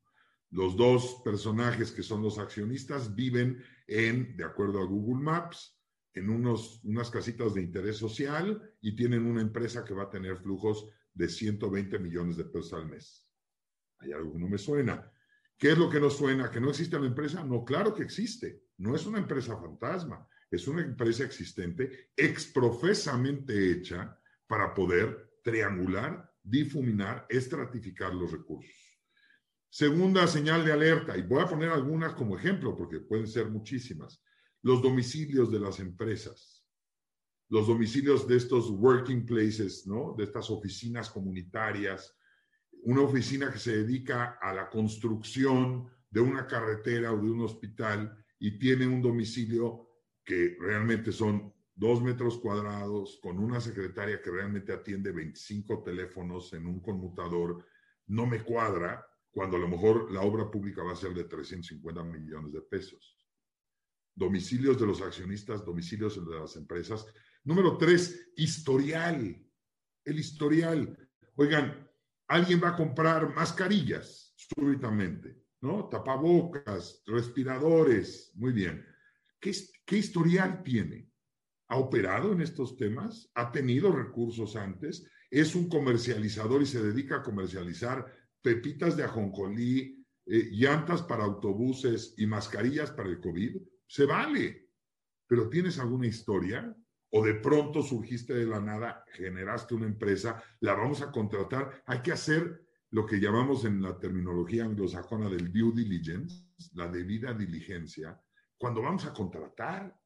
Los dos personajes que son los accionistas viven en, de acuerdo a Google Maps, en unos, unas casitas de interés social y tienen una empresa que va a tener flujos de 120 millones de pesos al mes. Hay algo que no me suena. ¿Qué es lo que no suena? ¿Que no existe la empresa? No, claro que existe. No es una empresa fantasma. Es una empresa existente exprofesamente hecha para poder triangular, difuminar, estratificar los recursos. Segunda señal de alerta, y voy a poner algunas como ejemplo porque pueden ser muchísimas. Los domicilios de las empresas los domicilios de estos working places, ¿no? De estas oficinas comunitarias, una oficina que se dedica a la construcción de una carretera o de un hospital y tiene un domicilio que realmente son dos metros cuadrados, con una secretaria que realmente atiende 25 teléfonos en un conmutador, no me cuadra cuando a lo mejor la obra pública va a ser de 350 millones de pesos. Domicilios de los accionistas, domicilios de las empresas, Número tres, historial. El historial. Oigan, alguien va a comprar mascarillas súbitamente, ¿no? Tapabocas, respiradores, muy bien. ¿Qué, historial tiene? ¿Ha operado en estos temas? ¿Ha tenido recursos antes? ¿Es un comercializador y se dedica a comercializar pepitas de ajonjolí, eh, llantas para autobuses y mascarillas para el COVID? Se vale. Pero ¿tienes alguna historia? o de pronto surgiste de la nada, generaste una empresa, la vamos a contratar, hay que hacer lo que llamamos en la terminología anglosajona del due diligence, la debida diligencia, cuando vamos a contratar,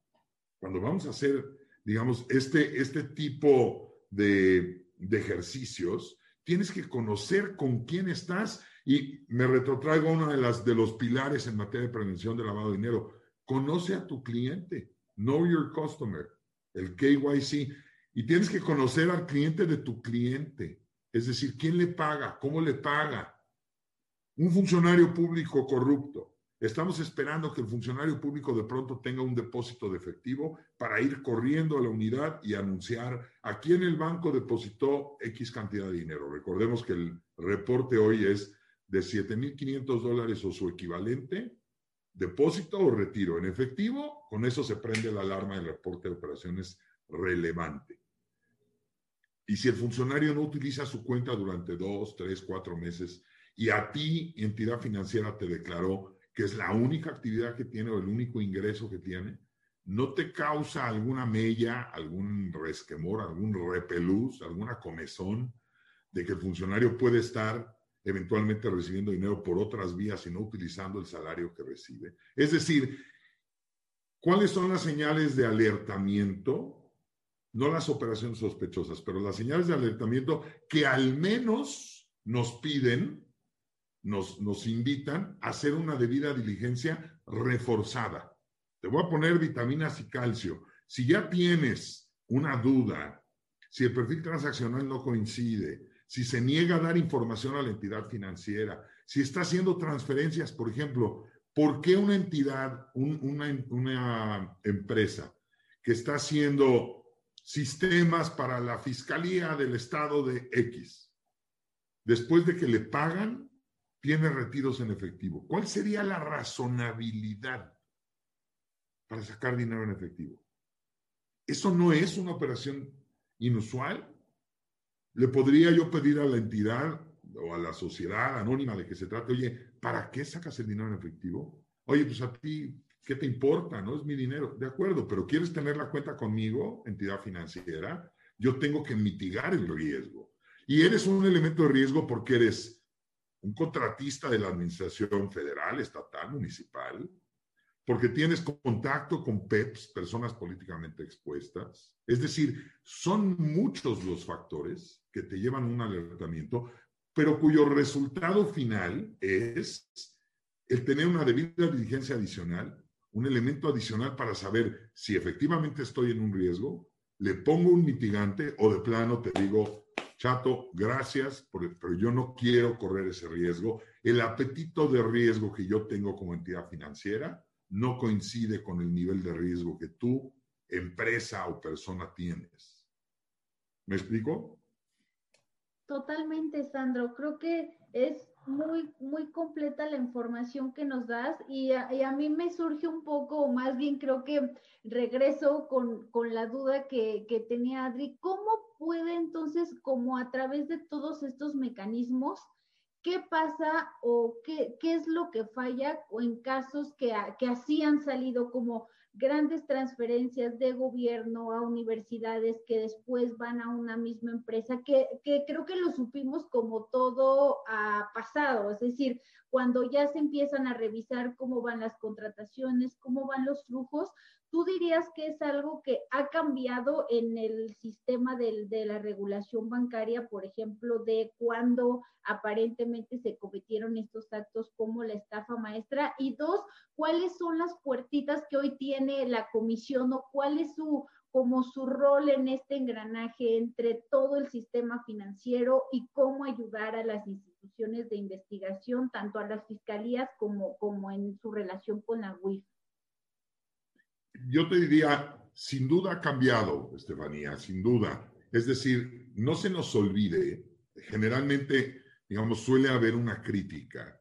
cuando vamos a hacer, digamos, este, este tipo de, de ejercicios, tienes que conocer con quién estás y me retrotraigo uno de, las, de los pilares en materia de prevención de lavado de dinero. Conoce a tu cliente, know your customer el KYC, y tienes que conocer al cliente de tu cliente, es decir, quién le paga, cómo le paga. Un funcionario público corrupto. Estamos esperando que el funcionario público de pronto tenga un depósito de efectivo para ir corriendo a la unidad y anunciar a quién el banco depositó X cantidad de dinero. Recordemos que el reporte hoy es de 7.500 dólares o su equivalente depósito o retiro en efectivo, con eso se prende la alarma del reporte de operaciones relevante. Y si el funcionario no utiliza su cuenta durante dos, tres, cuatro meses y a ti, entidad financiera, te declaró que es la única actividad que tiene o el único ingreso que tiene, no te causa alguna mella, algún resquemor, algún repelús, alguna comezón de que el funcionario puede estar eventualmente recibiendo dinero por otras vías y no utilizando el salario que recibe. Es decir, ¿cuáles son las señales de alertamiento? No las operaciones sospechosas, pero las señales de alertamiento que al menos nos piden, nos, nos invitan a hacer una debida diligencia reforzada. Te voy a poner vitaminas y calcio. Si ya tienes una duda, si el perfil transaccional no coincide, si se niega a dar información a la entidad financiera, si está haciendo transferencias, por ejemplo, ¿por qué una entidad, una, una empresa que está haciendo sistemas para la Fiscalía del Estado de X, después de que le pagan, tiene retiros en efectivo? ¿Cuál sería la razonabilidad para sacar dinero en efectivo? ¿Eso no es una operación inusual? Le podría yo pedir a la entidad o a la sociedad anónima de que se trate, oye, ¿para qué sacas el dinero en efectivo? Oye, pues a ti, ¿qué te importa? No es mi dinero. De acuerdo, pero ¿quieres tener la cuenta conmigo, entidad financiera? Yo tengo que mitigar el riesgo. Y eres un elemento de riesgo porque eres un contratista de la administración federal, estatal, municipal, porque tienes contacto con PEPs, personas políticamente expuestas. Es decir, son muchos los factores que te llevan a un alertamiento, pero cuyo resultado final es el tener una debida diligencia adicional, un elemento adicional para saber si efectivamente estoy en un riesgo, le pongo un mitigante o de plano te digo, chato, gracias, pero yo no quiero correr ese riesgo. El apetito de riesgo que yo tengo como entidad financiera no coincide con el nivel de riesgo que tú, empresa o persona, tienes. ¿Me explico? Totalmente, Sandro. Creo que es muy, muy completa la información que nos das y a, mí me surge un poco, o más bien creo que regreso con, la duda que, que, tenía Adri, ¿cómo puede entonces, como a través de todos estos mecanismos, qué pasa o qué, qué es lo que falla o en casos que, que así han salido como grandes transferencias de gobierno a universidades que después van a una misma empresa, que, que creo que lo supimos como todo ha pasado, es decir, cuando ya se empiezan a revisar cómo van las contrataciones, cómo van los flujos, ¿Tú dirías que es algo que ha cambiado en el sistema de la regulación bancaria, por ejemplo, de cuando aparentemente se cometieron estos actos como la estafa maestra? Y dos, ¿cuáles son las puertitas que hoy tiene la comisión o cuál es su como su rol en este engranaje entre todo el sistema financiero y cómo ayudar a las instituciones de investigación, tanto a las fiscalías como, como en su relación con la UIF? Yo te diría, sin duda ha cambiado, Estefanía, sin duda. Es decir, no se nos olvide, generalmente digamos, suele haber una crítica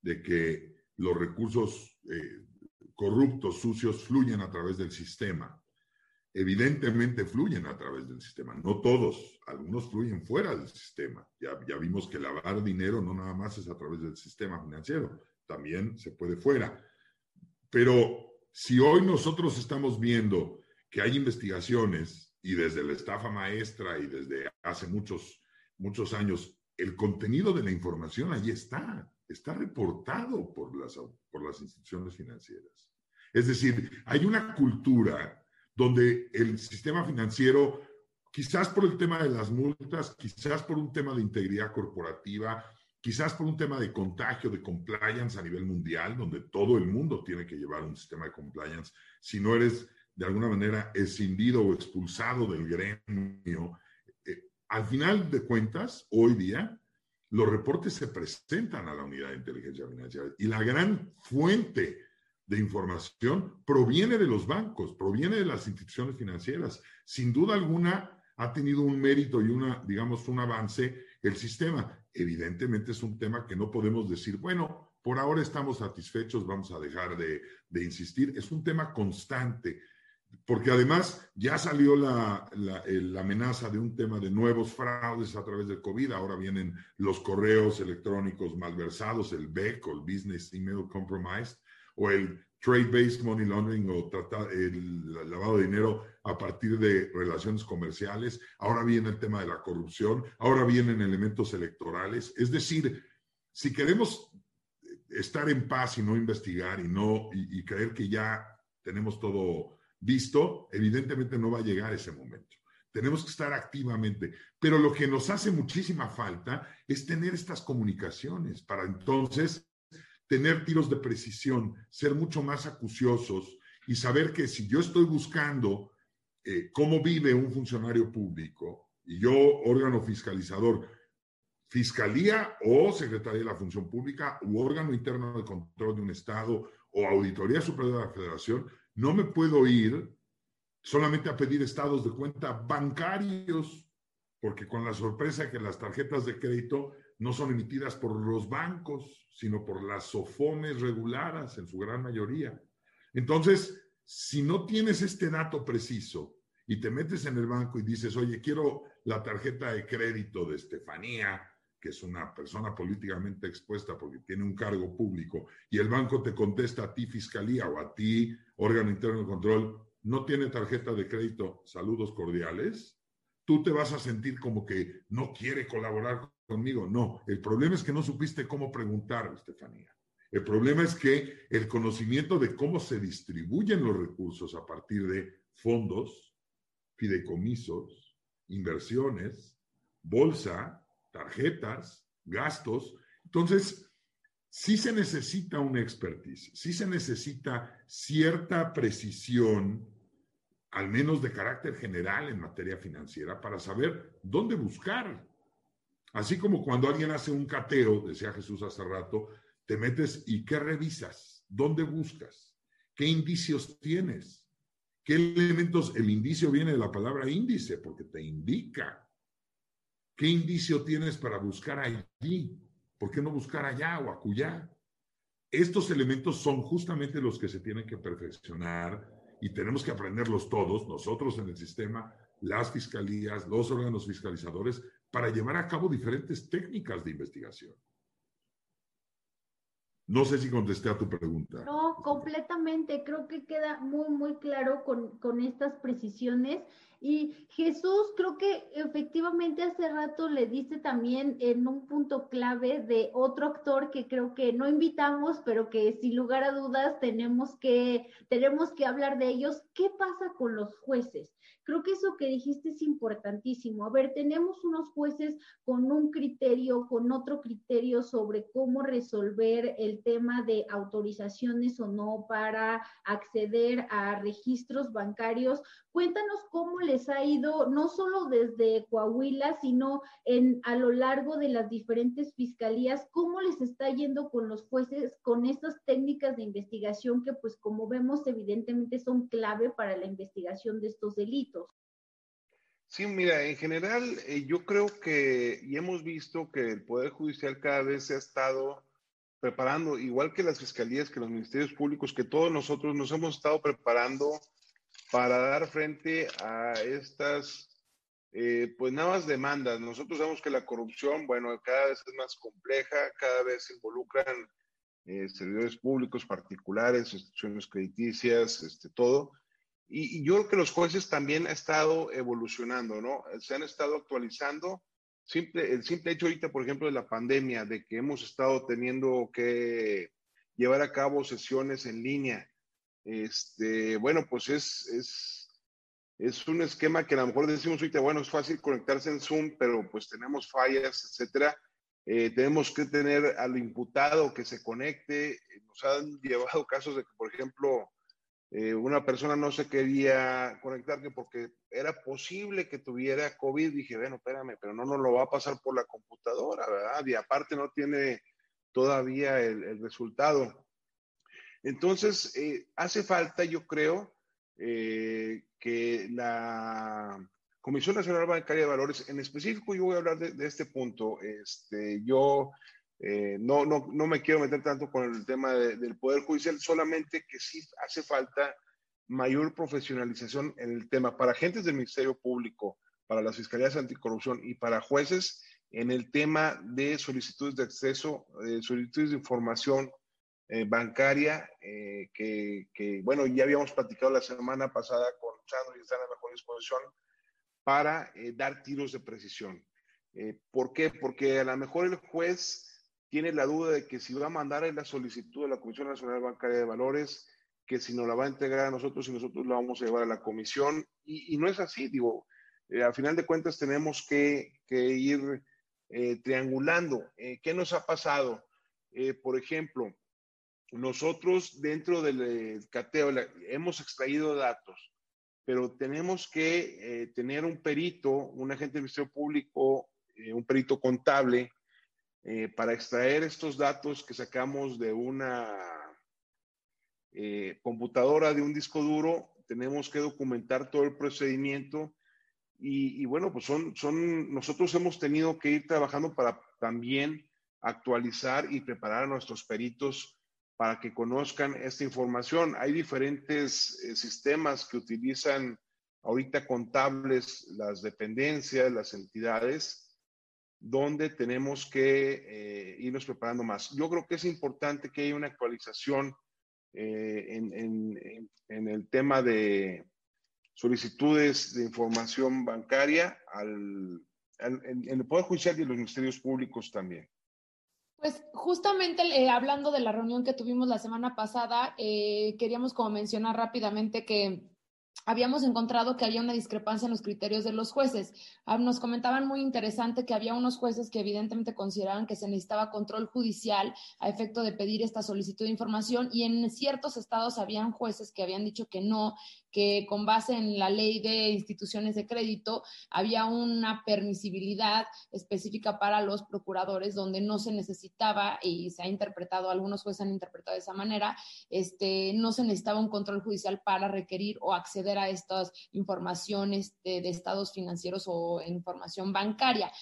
de que los recursos eh, corruptos, sucios, fluyen a través del sistema. Evidentemente fluyen a través del sistema, no todos, algunos fluyen fuera del sistema. Ya, ya vimos que lavar dinero no nada más es a través del sistema financiero, también se puede fuera. Pero si hoy nosotros estamos viendo que hay investigaciones y desde la estafa maestra y desde hace muchos, muchos años, el contenido de la información ahí está, está reportado por las, por las instituciones financieras. Es decir, hay una cultura donde el sistema financiero, quizás por el tema de las multas, quizás por un tema de integridad corporativa, quizás por un tema de contagio, de compliance a nivel mundial, donde todo el mundo tiene que llevar un sistema de compliance. Si no eres de alguna manera escindido o expulsado del gremio, eh, al final de cuentas, hoy día, los reportes se presentan a la unidad de inteligencia financiera y la gran fuente de información proviene de los bancos, proviene de las instituciones financieras. Sin duda alguna ha tenido un mérito y una, digamos, un avance el sistema. Evidentemente es un tema que no podemos decir, bueno, por ahora estamos satisfechos, vamos a dejar de, insistir. Es un tema constante porque además ya salió la, amenaza de un tema de nuevos fraudes a través del COVID, ahora vienen los correos electrónicos malversados, el BEC o el Business Email Compromised, o el Trade-Based Money Laundering o el lavado de dinero a partir de relaciones comerciales, ahora viene el tema de la corrupción, ahora vienen elementos electorales, es decir, si queremos estar en paz y no investigar y no y creer que ya tenemos todo visto, evidentemente no va a llegar ese momento. Tenemos que estar activamente, pero lo que nos hace muchísima falta es tener estas comunicaciones para entonces tener tiros de precisión, ser mucho más acuciosos y saber que si yo estoy buscando eh, cómo vive un funcionario público y yo, órgano fiscalizador, fiscalía o secretaría de la función pública u órgano interno de control de un Estado o auditoría superior de la federación, no me puedo ir solamente a pedir estados de cuenta bancarios, porque con la sorpresa que las tarjetas de crédito no son emitidas por los bancos, sino por las SOFOMES reguladas en su gran mayoría. Entonces, si no tienes este dato preciso y te metes en el banco y dices, oye, quiero la tarjeta de crédito de Estefanía, que es una persona políticamente expuesta porque tiene un cargo público, y el banco te contesta a ti, fiscalía, o a ti, órgano interno de control, no tiene tarjeta de crédito, saludos cordiales, tú te vas a sentir como que no quiere colaborar conmigo. No, el problema es que no supiste cómo preguntar, Estefanía. El problema es que el conocimiento de cómo se distribuyen los recursos a partir de fondos, fideicomisos, inversiones, bolsa, tarjetas, gastos. Entonces, sí se necesita una expertise, sí se necesita cierta precisión, al menos de carácter general en materia financiera, para saber dónde buscar. Así como cuando alguien hace un cateo, decía Jesús hace rato, te metes y qué revisas, dónde buscas, qué indicios tienes, qué elementos, el indicio viene de la palabra índice, porque te indica. ¿Qué indicio tienes para buscar allí? ¿Por qué no buscar allá o acullá? Estos elementos son justamente los que se tienen que perfeccionar y tenemos que aprenderlos todos, nosotros en el sistema, las fiscalías, los órganos fiscalizadores, para llevar a cabo diferentes técnicas de investigación. No sé si contesté a tu pregunta. No, completamente. Creo que queda muy, muy claro con, con estas precisiones. Y Jesús, creo que efectivamente hace rato le dice también en un punto clave de otro actor que creo que no invitamos, pero que sin lugar a dudas tenemos que, tenemos que hablar de ellos. ¿Qué pasa con los jueces? Creo que eso que dijiste es importantísimo. A ver, tenemos unos jueces con un criterio, con otro criterio sobre cómo resolver el tema de autorizaciones o no para acceder a registros bancarios. Cuéntanos cómo les ha ido, no solo desde Coahuila, sino en, a lo largo de las diferentes fiscalías, cómo les está yendo con los jueces, con estas técnicas de investigación que, pues, como vemos, evidentemente son clave para la investigación de estos delitos. Sí, mira, en general eh, yo creo que, y hemos visto que el Poder Judicial cada vez se ha estado preparando, igual que las fiscalías, que los ministerios públicos, que todos nosotros nos hemos estado preparando para dar frente a estas, eh, pues más demandas. Nosotros sabemos que la corrupción, bueno, cada vez es más compleja, cada vez se involucran eh, servidores públicos, particulares, instituciones crediticias, este, todo. Y, y, yo creo que los jueces también han estado evolucionando, ¿no? Se han estado actualizando Simple, el simple hecho ahorita, por ejemplo, de la pandemia, de que hemos estado teniendo que llevar a cabo sesiones en línea, este, bueno, pues es, es, es un esquema que a lo mejor decimos ahorita, bueno, es fácil conectarse en Zoom, pero pues tenemos fallas, etcétera. Eh, tenemos que tener al imputado que se conecte. Nos han llevado casos de que, por ejemplo, eh, una persona no se quería conectar que porque era posible que tuviera COVID. Dije, bueno, espérame, pero no nos lo va a pasar por la computadora, ¿verdad? Y aparte no tiene todavía el, resultado. Entonces, eh, hace falta, yo creo, eh, que la Comisión Nacional Bancaria de Valores, en específico, yo voy a hablar de, de este punto. Este, yo eh, no, no, no, me quiero meter tanto con el tema del Poder Judicial, solamente que sí hace falta mayor profesionalización en el tema para agentes del Ministerio Público, para las Fiscalías Anticorrupción y para jueces en el tema de solicitudes de acceso, eh, solicitudes de información eh, bancaria, que, que, bueno, ya habíamos platicado la semana pasada con Sandro y están en mejor disposición para dar tiros de precisión. ¿Por qué? Porque a lo mejor el juez tiene la duda de que si va a mandar la solicitud a la Comisión Nacional Bancaria de Valores, que si nos la va a entregar a nosotros y nosotros la vamos a llevar a la comisión. Y, no es así, digo, eh, al final de cuentas tenemos que, ir eh, triangulando. Eh, ¿Qué nos ha pasado? por ejemplo, nosotros dentro del cateo hemos extraído datos, pero tenemos que tener un perito, un agente del Ministerio Público, un perito contable, eh, para extraer estos datos que sacamos de una eh, computadora, de un disco duro, tenemos que documentar todo el procedimiento y, bueno, pues son, son, nosotros hemos tenido que ir trabajando para también actualizar y preparar a nuestros peritos para que conozcan esta información. Hay diferentes eh, sistemas que utilizan ahorita contables las dependencias, las entidades, donde tenemos que eh, irnos preparando más. Yo creo que es importante que haya una actualización eh, en, el tema de solicitudes de información bancaria al, en, el Poder Judicial y en los ministerios públicos también. Pues justamente eh, hablando de la reunión que tuvimos la semana pasada, queríamos como mencionar rápidamente que habíamos encontrado que había una discrepancia en los criterios de los jueces. Ah, nos comentaban muy interesante que había unos jueces que evidentemente consideraban que se necesitaba control judicial a efecto de pedir esta solicitud de información y en ciertos estados habían jueces que habían dicho que no, que con base en la ley de instituciones de crédito había una permisibilidad específica para los procuradores donde no se necesitaba y se ha interpretado, algunos jueces han interpretado de esa manera, este, no se necesitaba un control judicial para requerir o acceder a estas informaciones de, de estados financieros o información bancaria.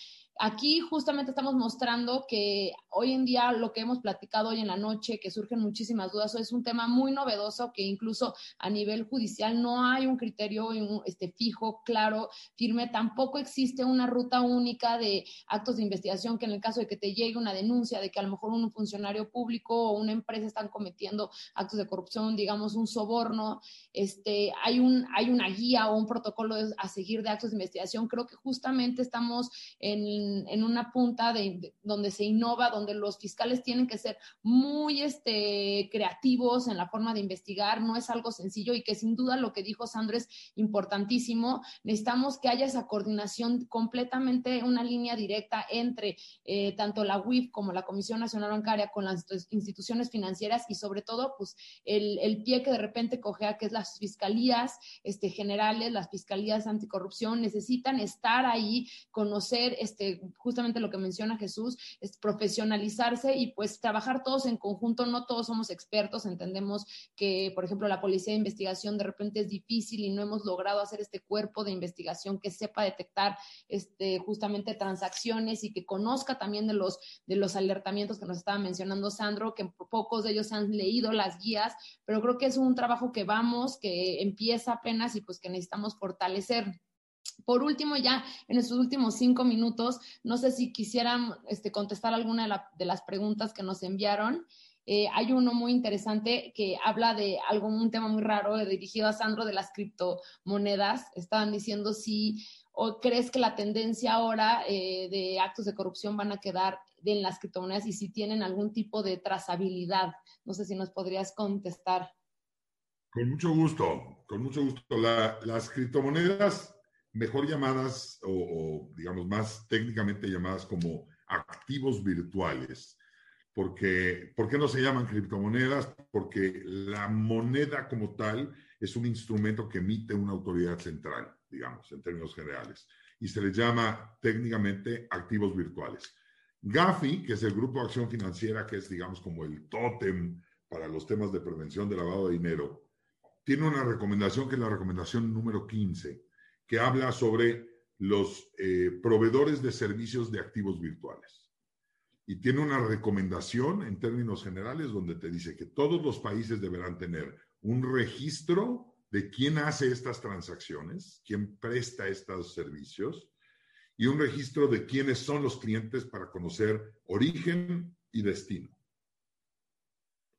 Aquí justamente estamos mostrando que hoy en día lo que hemos platicado hoy en la noche, que surgen muchísimas dudas, es un tema muy novedoso que incluso a nivel judicial no hay un criterio este, fijo, claro, firme. Tampoco existe una ruta única de actos de investigación que en el caso de que te llegue una denuncia de que a lo mejor un funcionario público o una empresa están cometiendo actos de corrupción, digamos un soborno, este, hay, un, hay una guía o un protocolo a seguir de actos de investigación. Creo que justamente estamos en en, una punta de, donde se innova, donde los fiscales tienen que ser muy este, creativos en la forma de investigar, no es algo sencillo y que sin duda lo que dijo Sandro es importantísimo. Necesitamos que haya esa coordinación completamente, una línea directa entre eh, tanto la UIF como la Comisión Nacional Bancaria con las instituciones financieras y sobre todo, pues el, el pie que de repente cogea, que es las fiscalías este, generales, las fiscalías anticorrupción, necesitan estar ahí, conocer este, que justamente lo que menciona Jesús es profesionalizarse y pues trabajar todos en conjunto, no todos somos expertos, entendemos que, por ejemplo, la policía de investigación de repente es difícil y no hemos logrado hacer este cuerpo de investigación que sepa detectar este, justamente transacciones y que conozca también de los, de los alertamientos que nos estaba mencionando Sandro, que pocos de ellos han leído las guías, pero creo que es un trabajo que vamos, que empieza apenas y pues que necesitamos fortalecer. Por último, ya en estos últimos cinco minutos, no sé si quisieran este, contestar alguna de, las preguntas que nos enviaron. Eh, hay uno muy interesante que habla de algo, un tema muy raro dirigido a Sandro de las criptomonedas. Estaban diciendo si o crees que la tendencia ahora eh, de actos de corrupción van a quedar en las criptomonedas y si tienen algún tipo de trazabilidad. No sé si nos podrías contestar. Con mucho gusto, con mucho gusto. las criptomonedas, mejor llamadas o, digamos más técnicamente llamadas como activos virtuales. Porque, ¿Por qué no se llaman criptomonedas? Porque la moneda como tal es un instrumento que emite una autoridad central, digamos, en términos generales, y se le llama técnicamente activos virtuales. GAFI, que es el Grupo de Acción Financiera, que es, digamos, como el tótem para los temas de prevención de lavado de dinero, tiene una recomendación que es la recomendación número 15, que habla sobre los eh, proveedores de servicios de activos virtuales. Y tiene una recomendación en términos generales donde te dice que todos los países deberán tener un registro de quién hace estas transacciones, quién presta estos servicios y un registro de quiénes son los clientes para conocer origen y destino.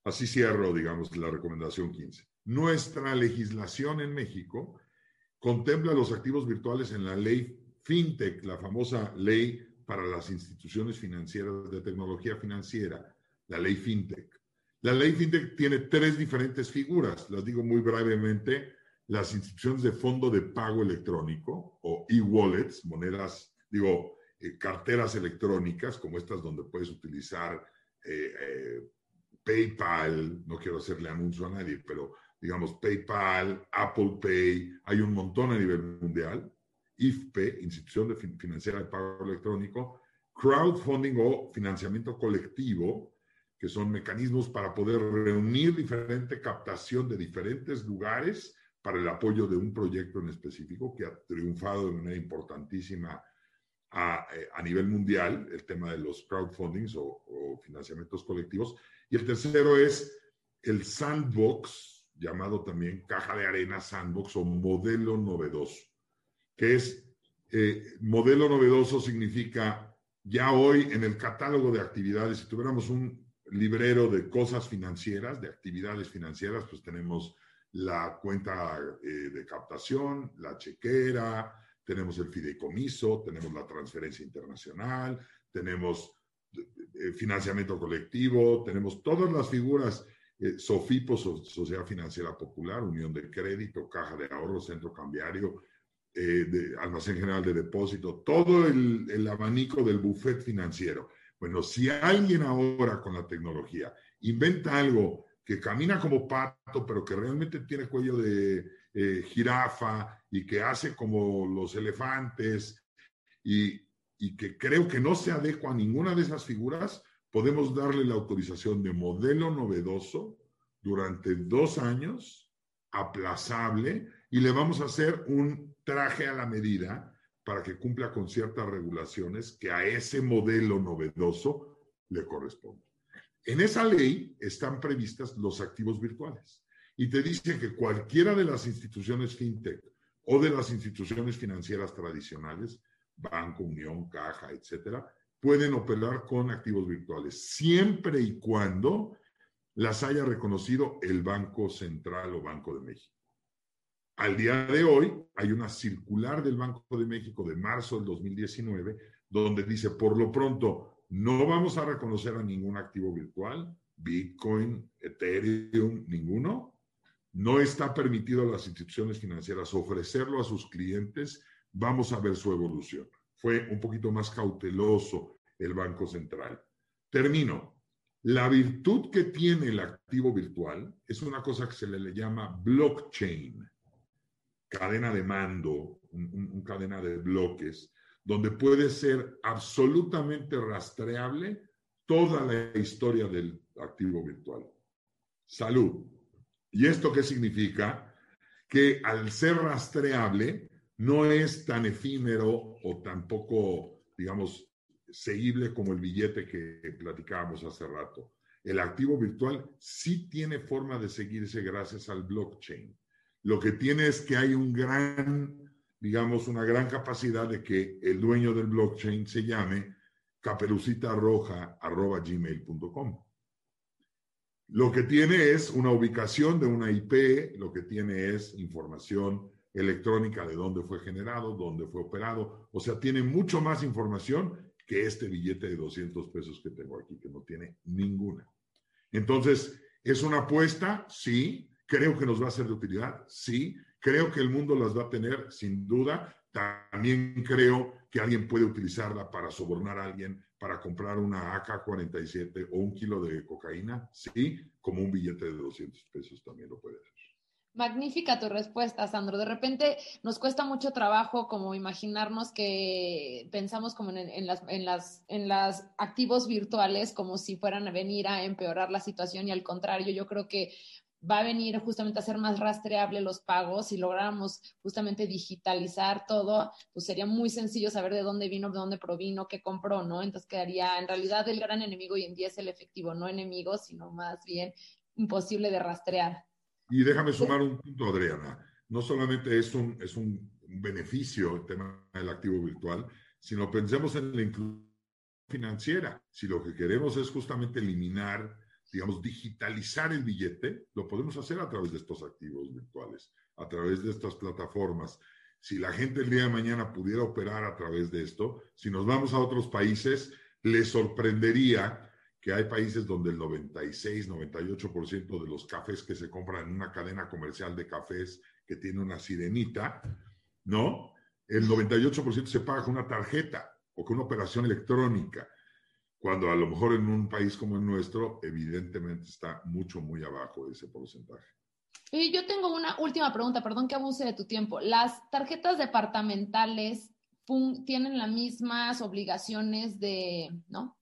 Así cierro, digamos, la recomendación 15. Nuestra legislación en México contempla los activos virtuales en la ley FinTech, la famosa ley para las instituciones financieras de tecnología financiera, la ley FinTech. La ley FinTech tiene tres diferentes figuras, las digo muy brevemente, las instituciones de fondo de pago electrónico o e-wallets, monedas, digo, eh, carteras electrónicas como estas donde puedes utilizar eh, eh, PayPal, no quiero hacerle anuncio a nadie, pero digamos, PayPal, Apple Pay, hay un montón a nivel mundial, IFPE, Institución Financiera de Pago Electrónico, crowdfunding o financiamiento colectivo, que son mecanismos para poder reunir diferente captación de diferentes lugares para el apoyo de un proyecto en específico que ha triunfado de manera importantísima a, eh, nivel mundial, el tema de los crowdfundings o financiamientos colectivos. Y el tercero es el sandbox, llamado también caja de arena sandbox o modelo novedoso, que es, eh, modelo novedoso significa ya hoy en el catálogo de actividades, si tuviéramos un librero de cosas financieras, de actividades financieras, pues tenemos la cuenta eh, de captación, la chequera, tenemos el fideicomiso, tenemos la transferencia internacional, tenemos eh, financiamiento colectivo, tenemos todas las figuras eh, SOFIPO, Sociedad Financiera Popular, Unión de Crédito, Caja de Ahorro, Centro Cambiario, eh, Almacén General de Depósito, todo el, abanico del buffet financiero. Bueno, si alguien ahora con la tecnología inventa algo que camina como pato, pero que realmente tiene cuello de eh, jirafa y que hace como los elefantes y que creo que no se adecua a ninguna de esas figuras, podemos darle la autorización de modelo novedoso durante dos años, aplazable, y le vamos a hacer un traje a la medida para que cumpla con ciertas regulaciones que a ese modelo novedoso le corresponde. En esa ley están previstas los activos virtuales y te dice que cualquiera de las instituciones fintech o de las instituciones financieras tradicionales, banco, unión, caja, etcétera, pueden operar con activos virtuales, siempre y cuando las haya reconocido el Banco Central o Banco de México. Al día de hoy hay una circular del Banco de México de marzo del 2019 donde dice, por lo pronto, no vamos a reconocer a ningún activo virtual, Bitcoin, Ethereum, ninguno. No está permitido a las instituciones financieras ofrecerlo a sus clientes. Vamos a ver su evolución fue un poquito más cauteloso el Banco Central. Termino. La virtud que tiene el activo virtual es una cosa que se le, llama blockchain, cadena de mando, un, cadena de bloques, donde puede ser absolutamente rastreable toda la historia del activo virtual. Salud. ¿Y esto qué significa? Que al ser rastreable, no es tan efímero o tampoco, digamos, seguible como el billete que platicábamos hace rato. El activo virtual sí tiene forma de seguirse gracias al blockchain. Lo que tiene es que hay un gran, digamos, una gran capacidad de que el dueño del blockchain se llame caperucitarroja.gmail.com. Lo que tiene es una ubicación de una IP, lo que tiene es información electrónica de dónde fue generado, dónde fue operado. O sea, tiene mucho más información que este billete de 200 pesos que tengo aquí, que no tiene ninguna. Entonces, ¿es una apuesta? Sí. Creo que nos va a ser de utilidad, sí. Creo que el mundo las va a tener, sin duda. También creo que alguien puede utilizarla para sobornar a alguien, para comprar una AK-47 o un kilo de cocaína, sí, como un billete de 200 pesos también lo puede hacer. Magnífica tu respuesta, Sandro. De repente nos cuesta mucho trabajo como imaginarnos que pensamos como en, las, en, las, en las activos virtuales como si fueran a venir a empeorar la situación y al contrario, yo creo que va a venir justamente a ser más rastreable los pagos. Si lográramos justamente digitalizar todo, pues sería muy sencillo saber de dónde vino, de dónde provino, qué compró, ¿no? Entonces quedaría, en realidad el gran enemigo hoy en día es el efectivo, no enemigo, sino más bien imposible de rastrear. Y déjame sumar un punto, Adriana. No solamente es un, es un beneficio el tema del activo virtual, sino pensemos en la inclusión financiera. Si lo que queremos es justamente eliminar, digamos, digitalizar el billete, lo podemos hacer a través de estos activos virtuales, a través de estas plataformas. Si la gente el día de mañana pudiera operar a través de esto, si nos vamos a otros países, les sorprendería que hay países donde el 96, 98% de los cafés que se compran en una cadena comercial de cafés que tiene una sirenita, ¿no? El 98% se paga con una tarjeta o con una operación electrónica, cuando a lo mejor en un país como el nuestro, evidentemente está mucho, muy abajo ese porcentaje. Y yo tengo una última pregunta, perdón que abuse de tu tiempo. Las tarjetas departamentales tienen las mismas obligaciones de, ¿no?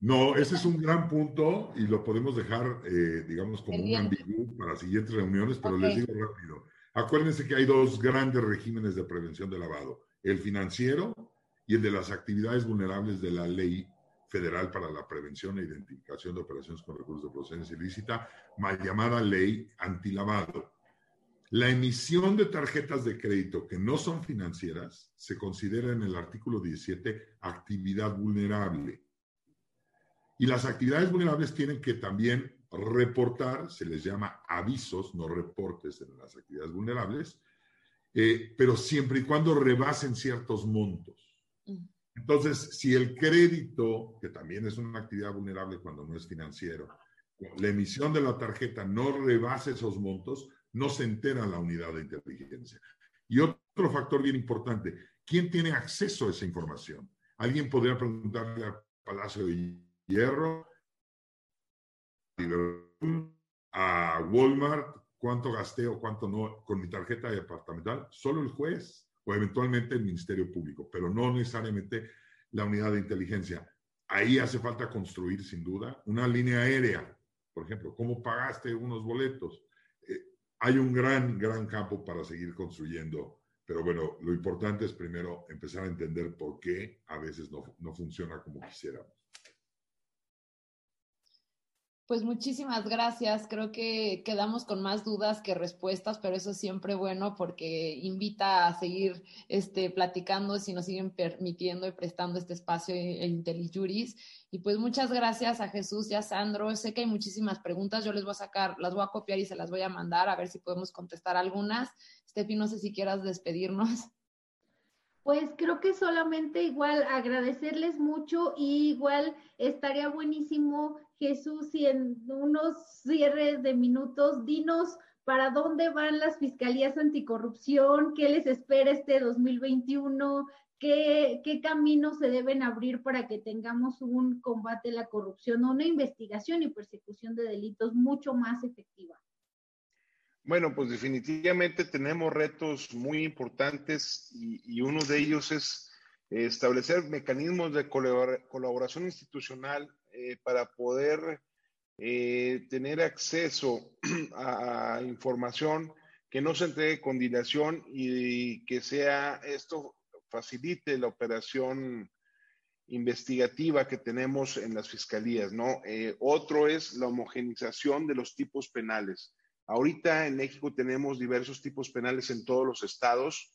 No, ese es un gran punto y lo podemos dejar, eh, digamos, como un ambiguo para siguientes reuniones, pero les digo rápido. Acuérdense que hay dos grandes regímenes de prevención de lavado, el financiero y el de las actividades vulnerables de la ley federal para la prevención e identificación de operaciones con recursos de procedencia ilícita, mal llamada ley antilavado. La emisión de tarjetas de crédito que no son financieras se considera en el artículo 17 actividad vulnerable y las actividades vulnerables tienen que también reportar, se les llama avisos, no reportes en las actividades vulnerables, eh, pero siempre y cuando rebasen ciertos montos. Mm. Entonces, si el crédito, que también es una actividad vulnerable cuando no es financiero, la emisión de la tarjeta no rebase esos montos, no se entera la unidad de inteligencia. Y otro factor bien importante, ¿quién tiene acceso a esa información? Alguien podría preguntarle al Palacio de Hierro, a Walmart, cuánto gasté o cuánto no con mi tarjeta departamental, solo el juez o eventualmente el Ministerio Público, pero no necesariamente la unidad de inteligencia. Ahí hace falta construir, sin duda, una línea aérea. Por ejemplo, ¿cómo pagaste unos boletos? Eh, hay un gran, gran campo para seguir construyendo, pero bueno, lo importante es primero empezar a entender por qué a veces no, no funciona como quisiéramos. Pues muchísimas gracias. Creo que quedamos con más dudas que respuestas, pero eso es siempre bueno porque invita a seguir este, platicando si nos siguen permitiendo y prestando este espacio en IntelliJuris. Y pues muchas gracias a Jesús y a Sandro. Sé que hay muchísimas preguntas, yo les voy a sacar, las voy a copiar y se las voy a mandar a ver si podemos contestar algunas. Steffi, no sé si quieras despedirnos. Pues creo que solamente igual agradecerles mucho y igual estaría buenísimo Jesús, y en unos cierres de minutos, dinos para dónde van las fiscalías anticorrupción, qué les espera este 2021, qué, qué caminos se deben abrir para que tengamos un combate a la corrupción o una investigación y persecución de delitos mucho más efectiva. Bueno, pues definitivamente tenemos retos muy importantes y, y uno de ellos es establecer mecanismos de colaboración institucional eh, para poder eh, tener acceso a, información que no se entregue con dilación y, que sea esto facilite la operación investigativa que tenemos en las fiscalías, ¿no? Eh, otro es la homogenización de los tipos penales. Ahorita en México tenemos diversos tipos penales en todos los estados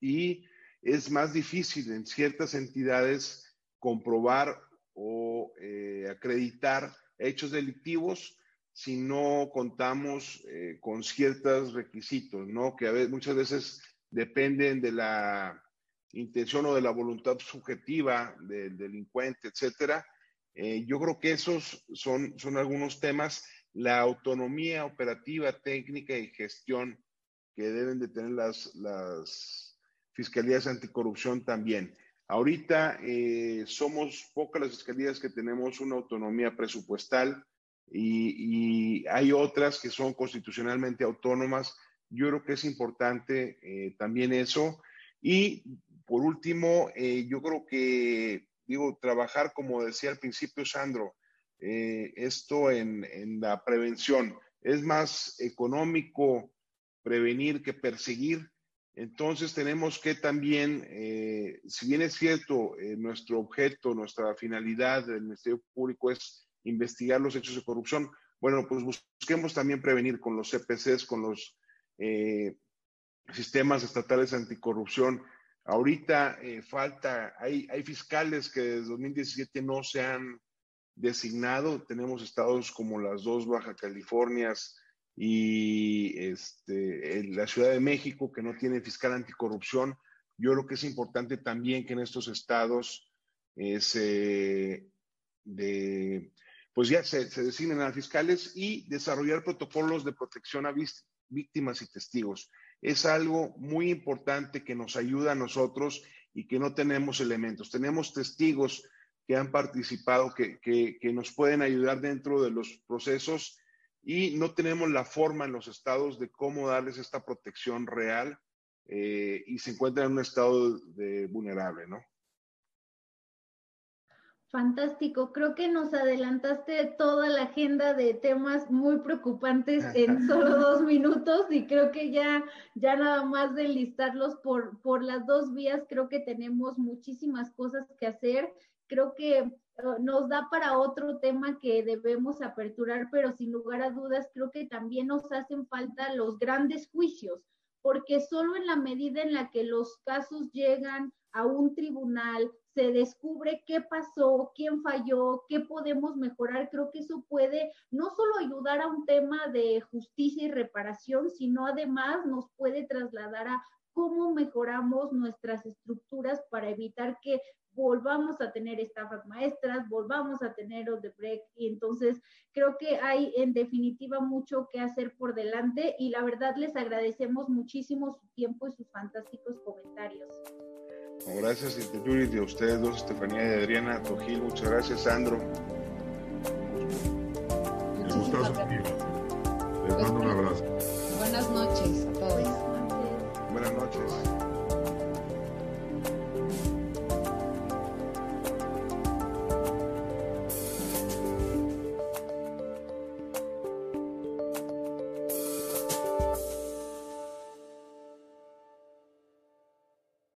y es más difícil en ciertas entidades comprobar o eh, acreditar hechos delictivos si no contamos eh, con ciertos requisitos, ¿no? Que a veces, muchas veces dependen de la intención o de la voluntad subjetiva del delincuente, etcétera. Eh, yo creo que esos son, son algunos temas. La autonomía operativa, técnica y gestión que deben de tener las, las fiscalías anticorrupción también. Ahorita eh, somos pocas las fiscalías que tenemos una autonomía presupuestal y, hay otras que son constitucionalmente autónomas. Yo creo que es importante eh, también eso. Y por último, eh, yo creo que, digo, trabajar, como decía al principio Sandro, esto en, en la prevención. Es más económico prevenir que perseguir entonces tenemos que también, eh, si bien es cierto, eh, nuestro objeto, nuestra finalidad del Ministerio Público es investigar los hechos de corrupción, bueno, pues busquemos también prevenir con los CPCs, con los eh, sistemas estatales anticorrupción. Ahorita falta, hay, hay fiscales que desde 2017 no se han designado. Tenemos estados como las dos Baja Californias, y este, en la Ciudad de México, que no tiene fiscal anticorrupción. Yo creo que es importante también que en estos estados eh, se, de, pues ya se, se, designen a fiscales y desarrollar protocolos de protección a víctimas y testigos. Es algo muy importante que nos ayuda a nosotros y que no tenemos elementos. Tenemos testigos que han participado, que, que, que nos pueden ayudar dentro de los procesos y no tenemos la forma en los estados de cómo darles esta protección real eh, y se encuentran en un estado de vulnerable, ¿no? Fantástico, creo que nos adelantaste toda la agenda de temas muy preocupantes en solo dos minutos y creo que ya, ya nada más de listarlos por, por las dos vías, creo que tenemos muchísimas cosas que hacer. Creo que nos da para otro tema que debemos aperturar, pero sin lugar a dudas creo que también nos hacen falta los grandes juicios, porque solo en la medida en la que los casos llegan a un tribunal, se descubre qué pasó, quién falló, qué podemos mejorar, creo que eso puede no solo ayudar a un tema de justicia y reparación, sino además nos puede trasladar a cómo mejoramos nuestras estructuras para evitar que volvamos a tener estafas maestras, volvamos a tener Odebrecht y entonces creo que hay en definitiva mucho que hacer por delante y la verdad les agradecemos muchísimo su tiempo y sus fantásticos comentarios. Gracias, y a ustedes dos, Estefanía y Adriana, Tojil, muchas gracias, Sandro. Me gustazo, Les mando un abrazo. Buenas noches a todos. Buenas noches.